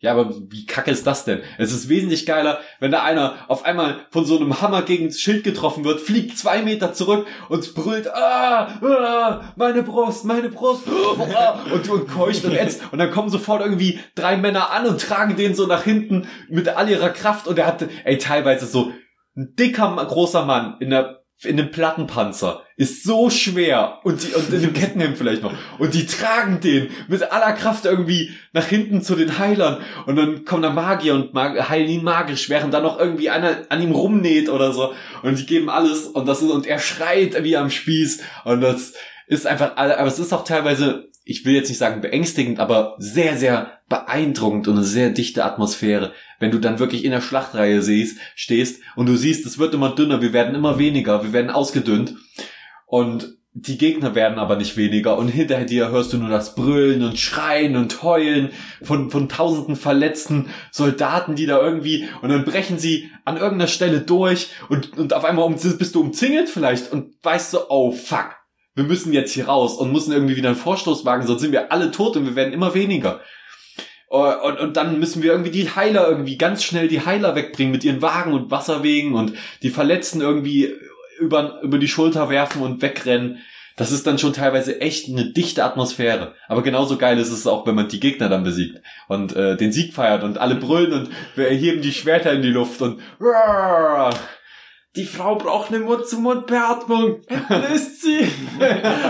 Ja, aber wie kacke ist das denn? Es ist wesentlich geiler, wenn da einer auf einmal von so einem Hammer gegen das Schild getroffen wird, fliegt zwei Meter zurück und brüllt, ah, ah meine Brust, meine Brust, ah, und, und keucht und ätzt. Und dann kommen sofort irgendwie drei Männer an und tragen den so nach hinten mit all ihrer Kraft. Und er hatte, ey, teilweise so ein dicker, großer Mann in der in dem Plattenpanzer ist so schwer und die und in dem Kettenhemd vielleicht noch. Und die tragen den mit aller Kraft irgendwie nach hinten zu den Heilern. Und dann kommt der Magier und mag, heilen ihn magisch während dann noch irgendwie einer an ihm rumnäht oder so. Und die geben alles und das ist, und er schreit wie am Spieß. Und das ist einfach aber es ist auch teilweise ich will jetzt nicht sagen beängstigend, aber sehr, sehr beeindruckend und eine sehr dichte Atmosphäre, wenn du dann wirklich in der Schlachtreihe siehst, stehst und du siehst, es wird immer dünner, wir werden immer weniger, wir werden ausgedünnt und die Gegner werden aber nicht weniger und hinter dir hörst du nur das Brüllen und Schreien und Heulen von, von tausenden verletzten Soldaten, die da irgendwie und dann brechen sie an irgendeiner Stelle durch und, und auf einmal um, bist du umzingelt vielleicht und weißt so, oh fuck, wir müssen jetzt hier raus und müssen irgendwie wieder einen Vorstoß wagen, sonst sind wir alle tot und wir werden immer weniger. Oh, und, und dann müssen wir irgendwie die Heiler irgendwie ganz schnell die Heiler wegbringen mit ihren Wagen und Wasserwegen und die Verletzten irgendwie über, über die Schulter werfen und wegrennen. Das ist dann schon teilweise echt eine dichte Atmosphäre. Aber genauso geil ist es auch, wenn man die Gegner dann besiegt und äh, den Sieg feiert und alle brüllen und wir erheben die Schwerter in die Luft und die Frau braucht eine Mund-zu-Mund-Beatmung. Löst sie.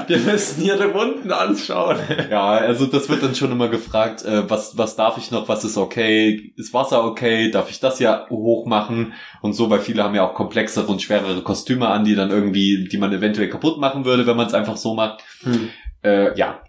Wir müssen ihre Wunden anschauen. Ja, also das wird dann schon immer gefragt, äh, was, was darf ich noch, was ist okay, ist Wasser okay, darf ich das ja hoch machen und so, weil viele haben ja auch komplexere und schwerere Kostüme an, die dann irgendwie, die man eventuell kaputt machen würde, wenn man es einfach so macht. Hm. Äh, ja.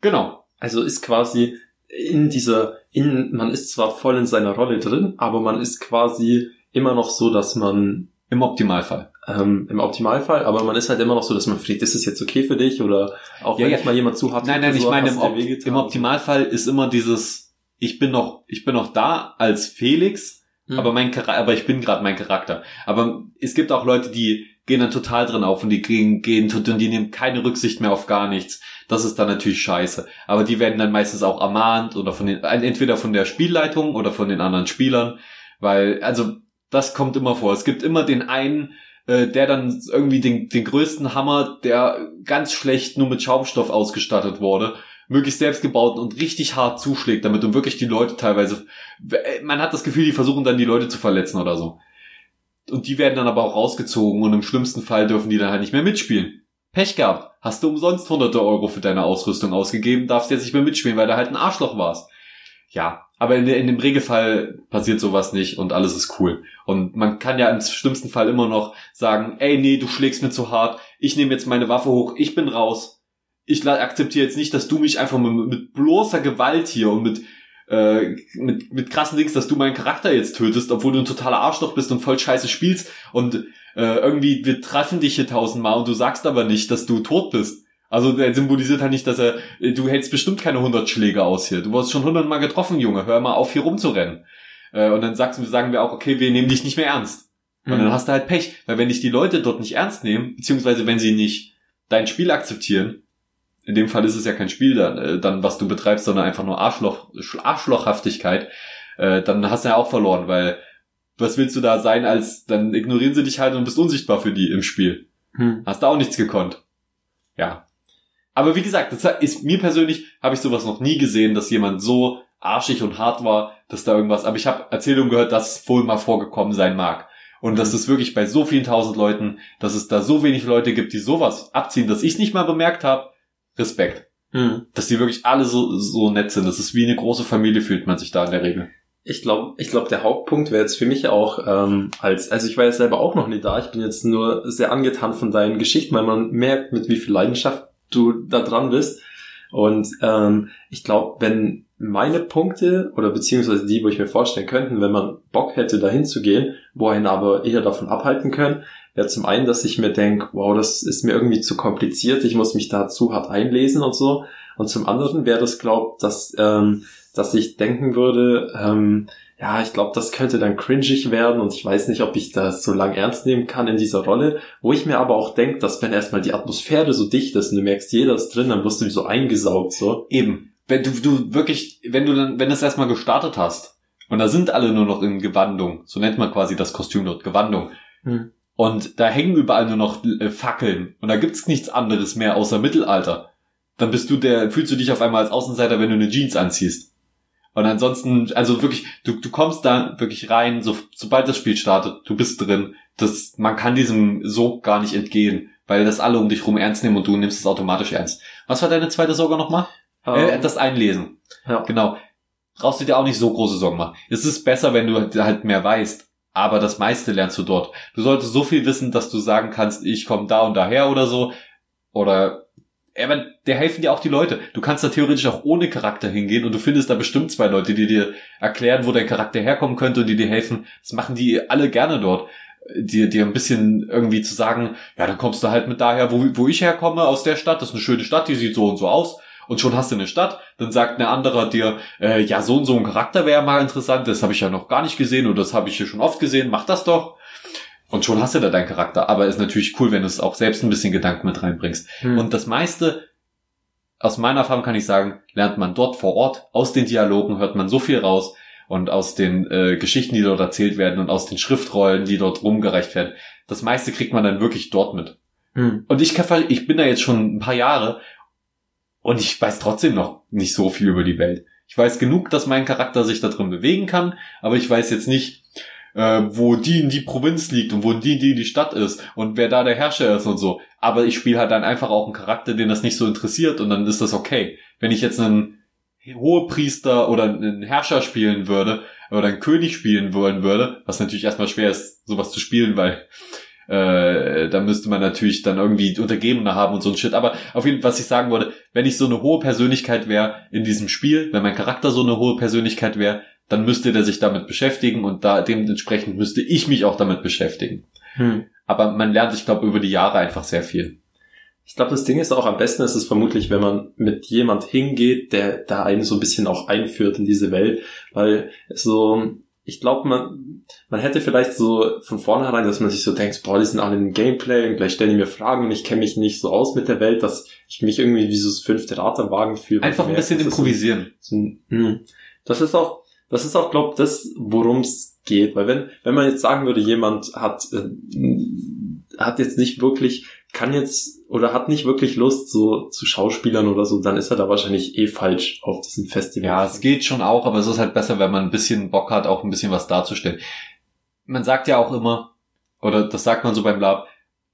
Genau. Also ist quasi in dieser, in, man ist zwar voll in seiner Rolle drin, aber man ist quasi immer noch so, dass man im Optimalfall. Ähm, Im Optimalfall, aber man ist halt immer noch so, dass man fragt, ist das jetzt okay für dich oder auch ja, wenn ja. mal jemand zu hat. Nein, nein, ich meine, im, Op im Optimalfall ist immer dieses, ich bin noch, ich bin noch da als Felix, hm. aber mein aber ich bin gerade mein Charakter. Aber es gibt auch Leute, die gehen dann total drin auf und die gehen, gehen und die nehmen keine Rücksicht mehr auf gar nichts. Das ist dann natürlich scheiße. Aber die werden dann meistens auch ermahnt oder von den, entweder von der Spielleitung oder von den anderen Spielern, weil, also, das kommt immer vor. Es gibt immer den einen, äh, der dann irgendwie den, den größten Hammer, der ganz schlecht nur mit Schaumstoff ausgestattet wurde, möglichst selbst gebaut und richtig hart zuschlägt, damit du wirklich die Leute teilweise, äh, man hat das Gefühl, die versuchen dann die Leute zu verletzen oder so. Und die werden dann aber auch rausgezogen und im schlimmsten Fall dürfen die dann halt nicht mehr mitspielen. Pech gehabt. Hast du umsonst hunderte Euro für deine Ausrüstung ausgegeben, darfst jetzt nicht mehr mitspielen, weil du halt ein Arschloch warst. Ja, aber in, in dem Regelfall passiert sowas nicht und alles ist cool. Und man kann ja im schlimmsten Fall immer noch sagen, ey, nee, du schlägst mir zu hart, ich nehme jetzt meine Waffe hoch, ich bin raus. Ich akzeptiere jetzt nicht, dass du mich einfach mit, mit bloßer Gewalt hier und mit äh, mit, mit krassen Dings, dass du meinen Charakter jetzt tötest, obwohl du ein totaler Arschloch bist und voll scheiße spielst und äh, irgendwie wir treffen dich hier tausendmal und du sagst aber nicht, dass du tot bist. Also er symbolisiert halt nicht, dass er, du hältst bestimmt keine 100 Schläge aus hier. Du wurdest schon 100 Mal getroffen, Junge. Hör mal auf, hier rumzurennen. Äh, und dann sagst, sagen wir auch, okay, wir nehmen dich nicht mehr ernst. Und mhm. dann hast du halt Pech. Weil wenn dich die Leute dort nicht ernst nehmen, beziehungsweise wenn sie nicht dein Spiel akzeptieren, in dem Fall ist es ja kein Spiel dann, äh, dann was du betreibst, sondern einfach nur Arschloch, Arschlochhaftigkeit, äh, dann hast du ja auch verloren, weil was willst du da sein, als dann ignorieren sie dich halt und bist unsichtbar für die im Spiel. Hm. Hast du auch nichts gekonnt. Ja. Aber wie gesagt, das ist mir persönlich habe ich sowas noch nie gesehen, dass jemand so arschig und hart war, dass da irgendwas. Aber ich habe Erzählungen gehört, dass es wohl mal vorgekommen sein mag. Und dass hm. es wirklich bei so vielen tausend Leuten, dass es da so wenig Leute gibt, die sowas abziehen, dass ich nicht mal bemerkt habe, Respekt. Mhm. Dass die wirklich alle so, so nett sind. Das ist wie eine große Familie, fühlt man sich da in der Regel. Ich glaube, ich glaube, der Hauptpunkt wäre jetzt für mich auch ähm, als, also ich war jetzt selber auch noch nie da. Ich bin jetzt nur sehr angetan von deinen Geschichten, weil man merkt, mit wie viel Leidenschaft du da dran bist. Und ähm, ich glaube, wenn meine Punkte oder beziehungsweise die, wo ich mir vorstellen könnten, wenn man Bock hätte, dahin zu gehen, wo einen aber eher davon abhalten können, ja, zum einen, dass ich mir denke, wow, das ist mir irgendwie zu kompliziert, ich muss mich da zu hart einlesen und so. Und zum anderen wäre das, glaubt, dass, ähm, dass ich denken würde, ähm, ja, ich glaube, das könnte dann cringig werden und ich weiß nicht, ob ich das so lang ernst nehmen kann in dieser Rolle, wo ich mir aber auch denke, dass wenn erstmal die Atmosphäre so dicht ist und du merkst, jeder ist drin, dann wirst du so eingesaugt, so. Eben. Wenn du, du wirklich, wenn du dann, wenn du es erstmal gestartet hast und da sind alle nur noch in Gewandung, so nennt man quasi das Kostüm dort, Gewandung. Hm. Und da hängen überall nur noch äh, Fackeln. Und da gibt's nichts anderes mehr außer Mittelalter. Dann bist du der, fühlst du dich auf einmal als Außenseiter, wenn du eine Jeans anziehst. Und ansonsten, also wirklich, du, du kommst da wirklich rein, so, sobald das Spiel startet, du bist drin. Das, man kann diesem Sog gar nicht entgehen, weil das alle um dich rum ernst nehmen und du nimmst es automatisch ernst. Was war deine zweite Sorge nochmal? Um, äh, ähm, das Einlesen. Ja. Genau. Brauchst du dir auch nicht so große Sorgen machen. Es ist besser, wenn du halt mehr weißt aber das meiste lernst du dort. Du solltest so viel wissen, dass du sagen kannst, ich komme da und daher oder so. Oder aber der helfen dir auch die Leute. Du kannst da theoretisch auch ohne Charakter hingehen und du findest da bestimmt zwei Leute, die dir erklären, wo dein Charakter herkommen könnte und die dir helfen. Das machen die alle gerne dort. Dir, dir ein bisschen irgendwie zu sagen, ja, dann kommst du halt mit daher, wo, wo ich herkomme, aus der Stadt. Das ist eine schöne Stadt, die sieht so und so aus und schon hast du eine Stadt, dann sagt eine andere dir, äh, ja, so und so ein Charakter wäre mal interessant, das habe ich ja noch gar nicht gesehen oder das habe ich hier schon oft gesehen, mach das doch. Und schon hast du da deinen Charakter. Aber ist natürlich cool, wenn du es auch selbst ein bisschen Gedanken mit reinbringst. Hm. Und das meiste, aus meiner Erfahrung kann ich sagen, lernt man dort vor Ort. Aus den Dialogen hört man so viel raus. Und aus den äh, Geschichten, die dort erzählt werden und aus den Schriftrollen, die dort rumgereicht werden. Das meiste kriegt man dann wirklich dort mit. Hm. Und ich, kann, ich bin da jetzt schon ein paar Jahre und ich weiß trotzdem noch nicht so viel über die Welt. Ich weiß genug, dass mein Charakter sich da drin bewegen kann, aber ich weiß jetzt nicht, äh, wo die in die Provinz liegt und wo die in die, die Stadt ist und wer da der Herrscher ist und so. Aber ich spiele halt dann einfach auch einen Charakter, den das nicht so interessiert und dann ist das okay. Wenn ich jetzt einen Hohepriester oder einen Herrscher spielen würde oder einen König spielen wollen würde, was natürlich erstmal schwer ist, sowas zu spielen, weil äh, da müsste man natürlich dann irgendwie Untergebene haben und so ein Shit. Aber auf jeden Fall, was ich sagen wollte, wenn ich so eine hohe Persönlichkeit wäre in diesem Spiel, wenn mein Charakter so eine hohe Persönlichkeit wäre, dann müsste der sich damit beschäftigen und da dementsprechend müsste ich mich auch damit beschäftigen. Hm. Aber man lernt, ich glaube, über die Jahre einfach sehr viel. Ich glaube, das Ding ist auch am besten ist es vermutlich, wenn man mit jemand hingeht, der da einen so ein bisschen auch einführt in diese Welt, weil so ich glaube, man, man hätte vielleicht so von vornherein, dass man sich so denkt, boah, die sind alle im Gameplay und gleich stellen die mir Fragen und ich kenne mich nicht so aus mit der Welt, dass ich mich irgendwie wie so das fünfte Rad am Wagen fühle. Einfach ein bisschen improvisieren. So, so, das ist auch, das ist auch, glaube das, worum es geht. Weil wenn, wenn man jetzt sagen würde, jemand hat, äh, hat jetzt nicht wirklich, kann jetzt oder hat nicht wirklich Lust so zu Schauspielern oder so, dann ist er da wahrscheinlich eh falsch auf diesem Festival. Ja, es geht schon auch, aber es ist halt besser, wenn man ein bisschen Bock hat, auch ein bisschen was darzustellen. Man sagt ja auch immer, oder das sagt man so beim Lab,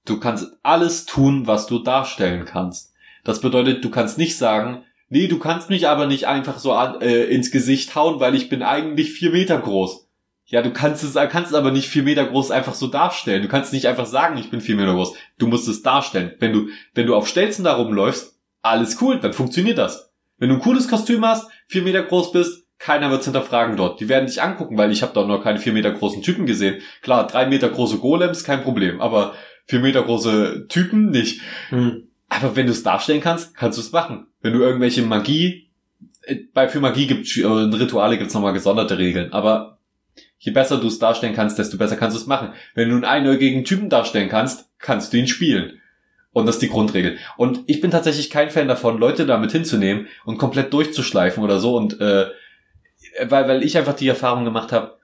du kannst alles tun, was du darstellen kannst. Das bedeutet, du kannst nicht sagen, nee, du kannst mich aber nicht einfach so an, äh, ins Gesicht hauen, weil ich bin eigentlich vier Meter groß. Ja, du kannst es, kannst es aber nicht vier Meter groß einfach so darstellen. Du kannst nicht einfach sagen, ich bin vier Meter groß. Du musst es darstellen. Wenn du, wenn du auf Stelzen da rumläufst, alles cool, dann funktioniert das. Wenn du ein cooles Kostüm hast, vier Meter groß bist, keiner wird's hinterfragen dort. Die werden dich angucken, weil ich habe dort noch keine vier Meter großen Typen gesehen. Klar, drei Meter große Golems, kein Problem, aber vier Meter große Typen nicht. Hm. Aber wenn du es darstellen kannst, kannst du es machen. Wenn du irgendwelche Magie, äh, bei für Magie gibt äh, Rituale gibt's nochmal gesonderte Regeln, aber je besser du es darstellen kannst, desto besser kannst du es machen. Wenn du einen einäugigen Typen darstellen kannst, kannst du ihn spielen. Und das ist die Grundregel. Und ich bin tatsächlich kein Fan davon, Leute damit hinzunehmen und komplett durchzuschleifen oder so. Und äh, weil, weil ich einfach die Erfahrung gemacht habe,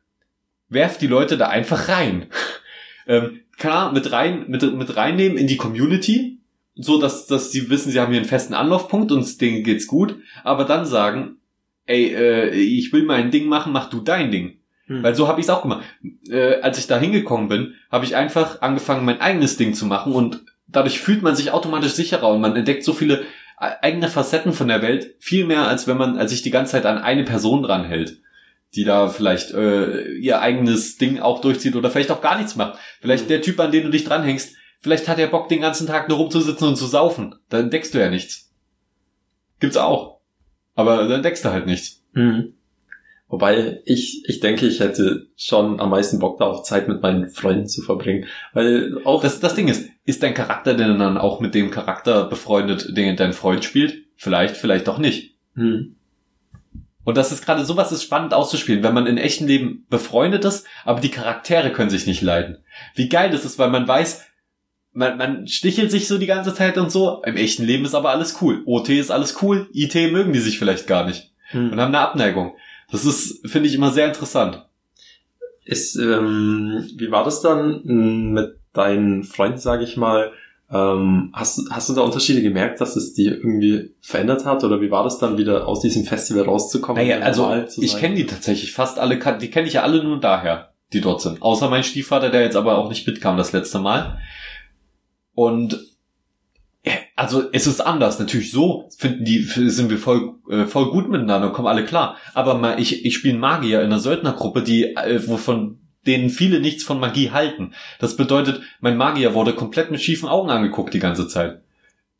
werf die Leute da einfach rein. ähm, klar, mit rein, mit, mit reinnehmen in die Community, so dass, dass sie wissen, sie haben hier einen festen Anlaufpunkt und denen geht's gut, aber dann sagen, ey, äh, ich will mein Ding machen, mach du dein Ding. Hm. Weil so habe ich es auch gemacht. Äh, als ich da hingekommen bin, habe ich einfach angefangen, mein eigenes Ding zu machen und dadurch fühlt man sich automatisch sicherer und man entdeckt so viele äh, eigene Facetten von der Welt, viel mehr als wenn man, als sich die ganze Zeit an eine Person dranhält, die da vielleicht äh, ihr eigenes Ding auch durchzieht oder vielleicht auch gar nichts macht. Vielleicht mhm. der Typ, an den du dich dranhängst, vielleicht hat er Bock, den ganzen Tag nur rumzusitzen und zu saufen. Da entdeckst du ja nichts. Gibt's auch. Aber da entdeckst du halt nichts. Mhm. Wobei ich, ich denke, ich hätte schon am meisten Bock da auch Zeit mit meinen Freunden zu verbringen. Weil auch. Das, das Ding ist, ist dein Charakter denn dann auch mit dem Charakter befreundet, den dein Freund spielt? Vielleicht, vielleicht doch nicht. Hm. Und das ist gerade sowas ist spannend auszuspielen, wenn man in echten Leben befreundet ist, aber die Charaktere können sich nicht leiden. Wie geil das ist, weil man weiß, man, man stichelt sich so die ganze Zeit und so. Im echten Leben ist aber alles cool. OT ist alles cool. IT mögen die sich vielleicht gar nicht. Hm. Und haben eine Abneigung. Das ist, finde ich, immer sehr interessant. Ist, ähm, wie war das dann mit deinen Freunden, sage ich mal? Ähm, hast, hast du da Unterschiede gemerkt, dass es die irgendwie verändert hat? Oder wie war das dann wieder aus diesem Festival rauszukommen? Naja, also ich kenne die tatsächlich fast alle, die kenne ich ja alle nur daher, die dort sind. Außer mein Stiefvater, der jetzt aber auch nicht mitkam das letzte Mal. Und also es ist anders. Natürlich so finden die, sind wir voll, äh, voll gut miteinander, kommen alle klar. Aber mal, ich, ich spiele Magier in einer Söldnergruppe, die, äh, wovon denen viele nichts von Magie halten. Das bedeutet, mein Magier wurde komplett mit schiefen Augen angeguckt die ganze Zeit.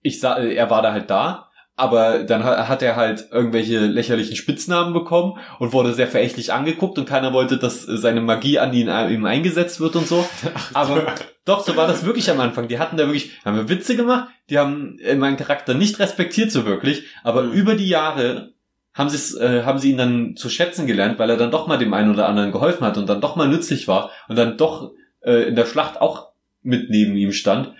Ich sah, er war da halt da, aber dann hat er halt irgendwelche lächerlichen Spitznamen bekommen und wurde sehr verächtlich angeguckt und keiner wollte, dass seine Magie an ihn ihm eingesetzt wird und so. Aber doch, so war das wirklich am Anfang. Die hatten da wirklich, haben wir Witze gemacht, die haben meinen Charakter nicht respektiert so wirklich, aber mhm. über die Jahre haben sie äh, haben sie ihn dann zu schätzen gelernt, weil er dann doch mal dem einen oder anderen geholfen hat und dann doch mal nützlich war und dann doch äh, in der Schlacht auch mit neben ihm stand.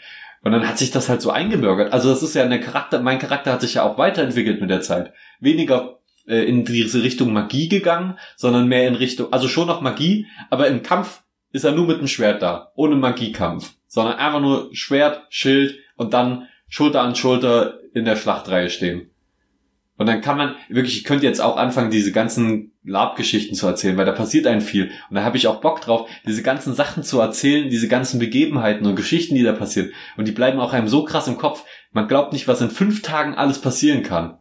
Und dann hat sich das halt so eingebürgert. Also das ist ja eine Charakter, mein Charakter hat sich ja auch weiterentwickelt mit der Zeit. Weniger äh, in diese Richtung Magie gegangen, sondern mehr in Richtung, also schon noch Magie, aber im Kampf ist er nur mit dem Schwert da, ohne Magiekampf, sondern einfach nur Schwert, Schild und dann Schulter an Schulter in der Schlachtreihe stehen. Und dann kann man wirklich, ich könnte jetzt auch anfangen, diese ganzen Lab-Geschichten zu erzählen, weil da passiert ein viel. Und da habe ich auch Bock drauf, diese ganzen Sachen zu erzählen, diese ganzen Begebenheiten und Geschichten, die da passieren. Und die bleiben auch einem so krass im Kopf. Man glaubt nicht, was in fünf Tagen alles passieren kann.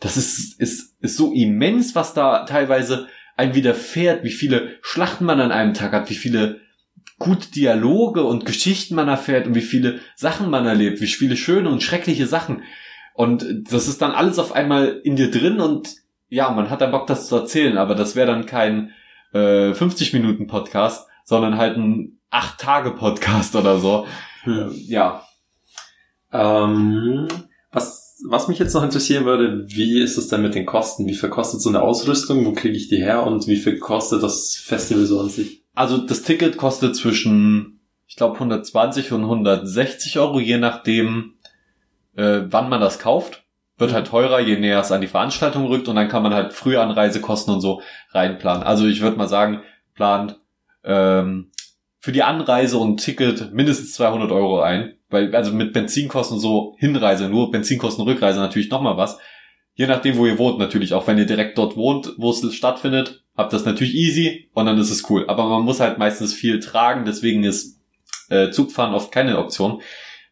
Das ist, ist, ist so immens, was da teilweise ein widerfährt, wie viele Schlachten man an einem Tag hat, wie viele gute Dialoge und Geschichten man erfährt und wie viele Sachen man erlebt, wie viele schöne und schreckliche Sachen. Und das ist dann alles auf einmal in dir drin und ja, man hat dann Bock, das zu erzählen, aber das wäre dann kein äh, 50 Minuten Podcast, sondern halt ein 8 Tage Podcast oder so. Hm. Ja. Ähm, was was mich jetzt noch interessieren würde, wie ist es denn mit den Kosten? Wie viel kostet so eine Ausrüstung? Wo kriege ich die her? Und wie viel kostet das Festival so an sich? Also das Ticket kostet zwischen, ich glaube, 120 und 160 Euro, je nachdem, äh, wann man das kauft. Wird halt teurer, je näher es an die Veranstaltung rückt und dann kann man halt früher an Reisekosten und so reinplanen. Also ich würde mal sagen, plant ähm, für die Anreise und Ticket mindestens 200 Euro ein. Weil, also mit Benzinkosten so Hinreise, nur Benzinkosten Rückreise natürlich nochmal was. Je nachdem, wo ihr wohnt natürlich. Auch wenn ihr direkt dort wohnt, wo es stattfindet, habt das natürlich easy und dann ist es cool. Aber man muss halt meistens viel tragen, deswegen ist äh, Zugfahren oft keine Option.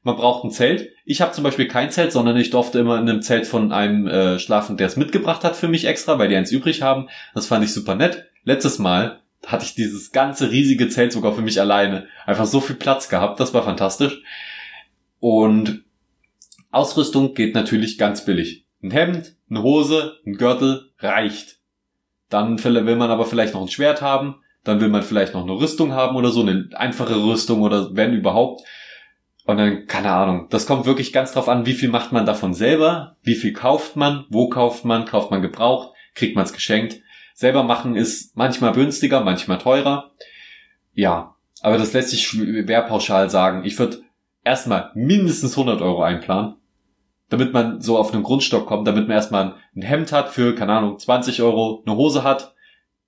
Man braucht ein Zelt. Ich habe zum Beispiel kein Zelt, sondern ich durfte immer in einem Zelt von einem äh, schlafen, der es mitgebracht hat für mich extra, weil die eins übrig haben. Das fand ich super nett. Letztes Mal hatte ich dieses ganze riesige Zelt sogar für mich alleine. Einfach so viel Platz gehabt, das war fantastisch. Und Ausrüstung geht natürlich ganz billig. Ein Hemd, eine Hose, ein Gürtel reicht. Dann will man aber vielleicht noch ein Schwert haben, dann will man vielleicht noch eine Rüstung haben oder so, eine einfache Rüstung oder wenn überhaupt. Und dann, keine Ahnung, das kommt wirklich ganz drauf an, wie viel macht man davon selber, wie viel kauft man, wo kauft man, kauft man gebraucht, kriegt man es geschenkt. Selber machen ist manchmal günstiger, manchmal teurer. Ja, aber das lässt sich schwer pauschal sagen. Ich würde erstmal mindestens 100 Euro einplanen, damit man so auf einen Grundstock kommt, damit man erstmal ein Hemd hat für, keine Ahnung, 20 Euro, eine Hose hat,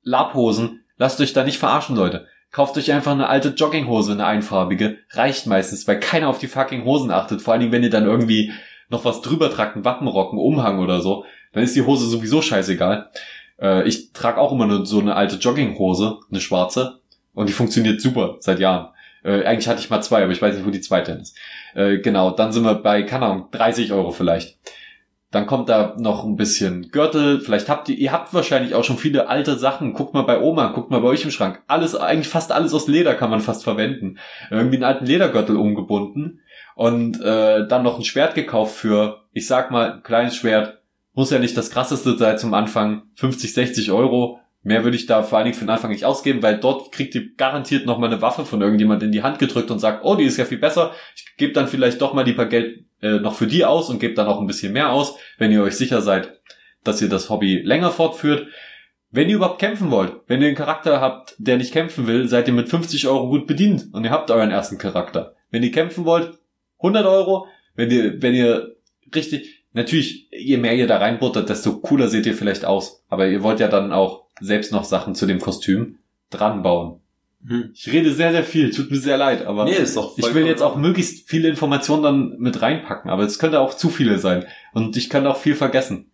Lapphosen. Lasst euch da nicht verarschen, Leute. Kauft euch einfach eine alte Jogginghose, eine einfarbige. Reicht meistens, weil keiner auf die fucking Hosen achtet. Vor allem, wenn ihr dann irgendwie noch was drüber tragt, einen Wappenrock, einen Umhang oder so, dann ist die Hose sowieso scheißegal. Äh, ich trage auch immer nur so eine alte Jogginghose, eine schwarze, und die funktioniert super seit Jahren. Äh, eigentlich hatte ich mal zwei, aber ich weiß nicht, wo die zweite ist. Äh, genau, dann sind wir bei, keine Ahnung, 30 Euro vielleicht. Dann kommt da noch ein bisschen Gürtel. Vielleicht habt ihr, ihr habt wahrscheinlich auch schon viele alte Sachen. Guckt mal bei Oma, guckt mal bei euch im Schrank. Alles, eigentlich fast alles aus Leder kann man fast verwenden. Irgendwie einen alten Ledergürtel umgebunden und äh, dann noch ein Schwert gekauft für, ich sag mal, ein kleines Schwert. Muss ja nicht das krasseste sein zum Anfang. 50, 60 Euro. Mehr würde ich da vor allen Dingen für den Anfang nicht ausgeben, weil dort kriegt ihr garantiert noch mal eine Waffe von irgendjemand in die Hand gedrückt und sagt, oh, die ist ja viel besser. Ich gebe dann vielleicht doch mal die paar Geld äh, noch für die aus und gebe dann auch ein bisschen mehr aus, wenn ihr euch sicher seid, dass ihr das Hobby länger fortführt. Wenn ihr überhaupt kämpfen wollt, wenn ihr einen Charakter habt, der nicht kämpfen will, seid ihr mit 50 Euro gut bedient und ihr habt euren ersten Charakter. Wenn ihr kämpfen wollt, 100 Euro. Wenn ihr, wenn ihr richtig, natürlich, je mehr ihr da reinbuttert, desto cooler seht ihr vielleicht aus. Aber ihr wollt ja dann auch selbst noch Sachen zu dem Kostüm dran bauen. Hm. Ich rede sehr, sehr viel, tut mir sehr leid, aber nee, ist doch ich will jetzt auch möglichst viele Informationen dann mit reinpacken, aber es könnte auch zu viele sein und ich könnte auch viel vergessen.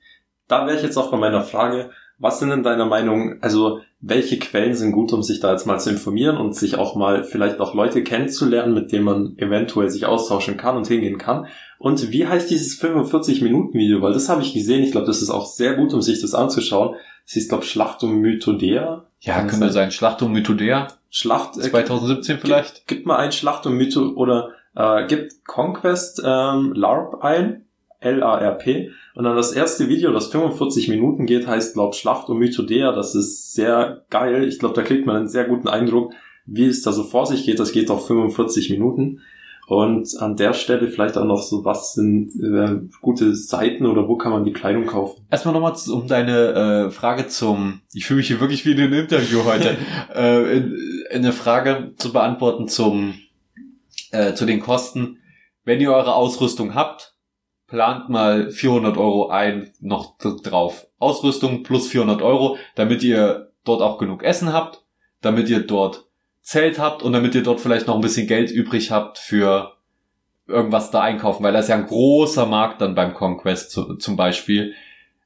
Da wäre ich jetzt auch bei meiner Frage, was sind in deiner Meinung, also welche Quellen sind gut, um sich da jetzt mal zu informieren und sich auch mal vielleicht auch Leute kennenzulernen, mit denen man eventuell sich austauschen kann und hingehen kann? Und wie heißt dieses 45-Minuten-Video? Weil das habe ich gesehen, ich glaube, das ist auch sehr gut, um sich das anzuschauen. Das hieß, glaube Schlacht um Mythodea. Ja, Kann könnte sein. Schlacht um Mythodea. Schlacht. Äh, 2017 vielleicht? Gib, gib mal ein Schlacht um Mytho oder äh, gibt Conquest ähm, LARP ein. L-A-R-P. Und dann das erste Video, das 45 Minuten geht, heißt, glaub, Schlacht um Mythodea. Das ist sehr geil. Ich glaube, da kriegt man einen sehr guten Eindruck, wie es da so vor sich geht. Das geht auf 45 Minuten. Und an der Stelle vielleicht auch noch so, was sind äh, gute Seiten oder wo kann man die Kleidung kaufen? Erstmal nochmal um deine äh, Frage zum, ich fühle mich hier wirklich wie in einem Interview heute, äh, in, in eine Frage zu beantworten zum, äh, zu den Kosten. Wenn ihr eure Ausrüstung habt, plant mal 400 Euro ein noch drauf. Ausrüstung plus 400 Euro, damit ihr dort auch genug Essen habt, damit ihr dort Zelt habt und damit ihr dort vielleicht noch ein bisschen Geld übrig habt für irgendwas da einkaufen, weil das ist ja ein großer Markt dann beim Conquest zu, zum Beispiel.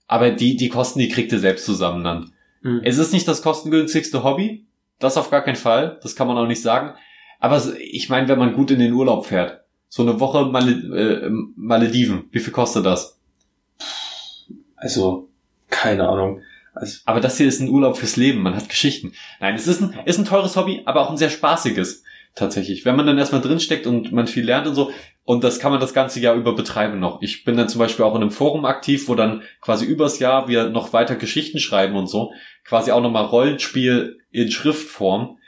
Aber die, die Kosten, die kriegt ihr selbst zusammen dann. Mhm. Es ist nicht das kostengünstigste Hobby. Das auf gar keinen Fall. Das kann man auch nicht sagen. Aber ich meine, wenn man gut in den Urlaub fährt, so eine Woche Mal äh, Malediven, wie viel kostet das? Also, keine Ahnung. Also, aber das hier ist ein Urlaub fürs Leben, man hat Geschichten. Nein, es ist ein, ist ein teures Hobby, aber auch ein sehr spaßiges, tatsächlich. Wenn man dann erstmal drinsteckt und man viel lernt und so, und das kann man das ganze Jahr über betreiben noch. Ich bin dann zum Beispiel auch in einem Forum aktiv, wo dann quasi übers Jahr wir noch weiter Geschichten schreiben und so. Quasi auch nochmal Rollenspiel in Schriftform.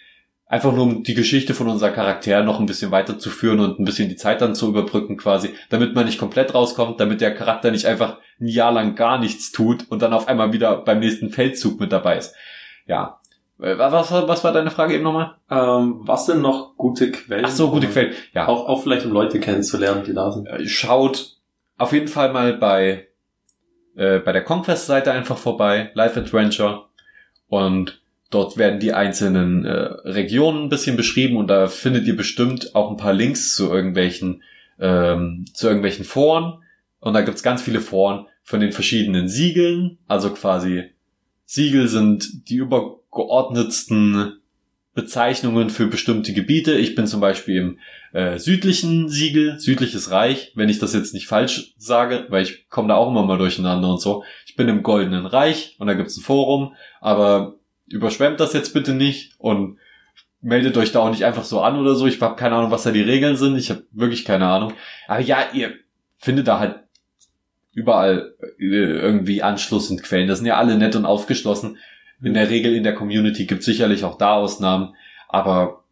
Einfach nur um die Geschichte von unserer Charakter noch ein bisschen weiterzuführen und ein bisschen die Zeit dann zu überbrücken quasi, damit man nicht komplett rauskommt, damit der Charakter nicht einfach ein Jahr lang gar nichts tut und dann auf einmal wieder beim nächsten Feldzug mit dabei ist. Ja. Äh, Was, was, war deine Frage eben nochmal? Ähm, was sind noch gute Quellen? Ach so, gute Quellen. Ja, Auch, auch vielleicht um Leute kennenzulernen, die da sind. Äh, schaut auf jeden Fall mal bei, äh, bei der Conquest-Seite einfach vorbei, Life Adventure. Und dort werden die einzelnen äh, Regionen ein bisschen beschrieben und da findet ihr bestimmt auch ein paar Links zu irgendwelchen, ähm, zu irgendwelchen Foren. Und da gibt's ganz viele Foren von den verschiedenen Siegeln. Also quasi Siegel sind die übergeordnetsten Bezeichnungen für bestimmte Gebiete. Ich bin zum Beispiel im äh, südlichen Siegel, südliches Reich, wenn ich das jetzt nicht falsch sage, weil ich komme da auch immer mal durcheinander und so. Ich bin im Goldenen Reich und da gibt's ein Forum, aber überschwemmt das jetzt bitte nicht und meldet euch da auch nicht einfach so an oder so. Ich habe keine Ahnung, was da die Regeln sind. Ich habe wirklich keine Ahnung. Aber ja, ihr findet da halt überall äh, irgendwie Anschluss und Quellen. Das sind ja alle nett und aufgeschlossen. In der Regel in der Community gibt sicherlich auch da Ausnahmen, aber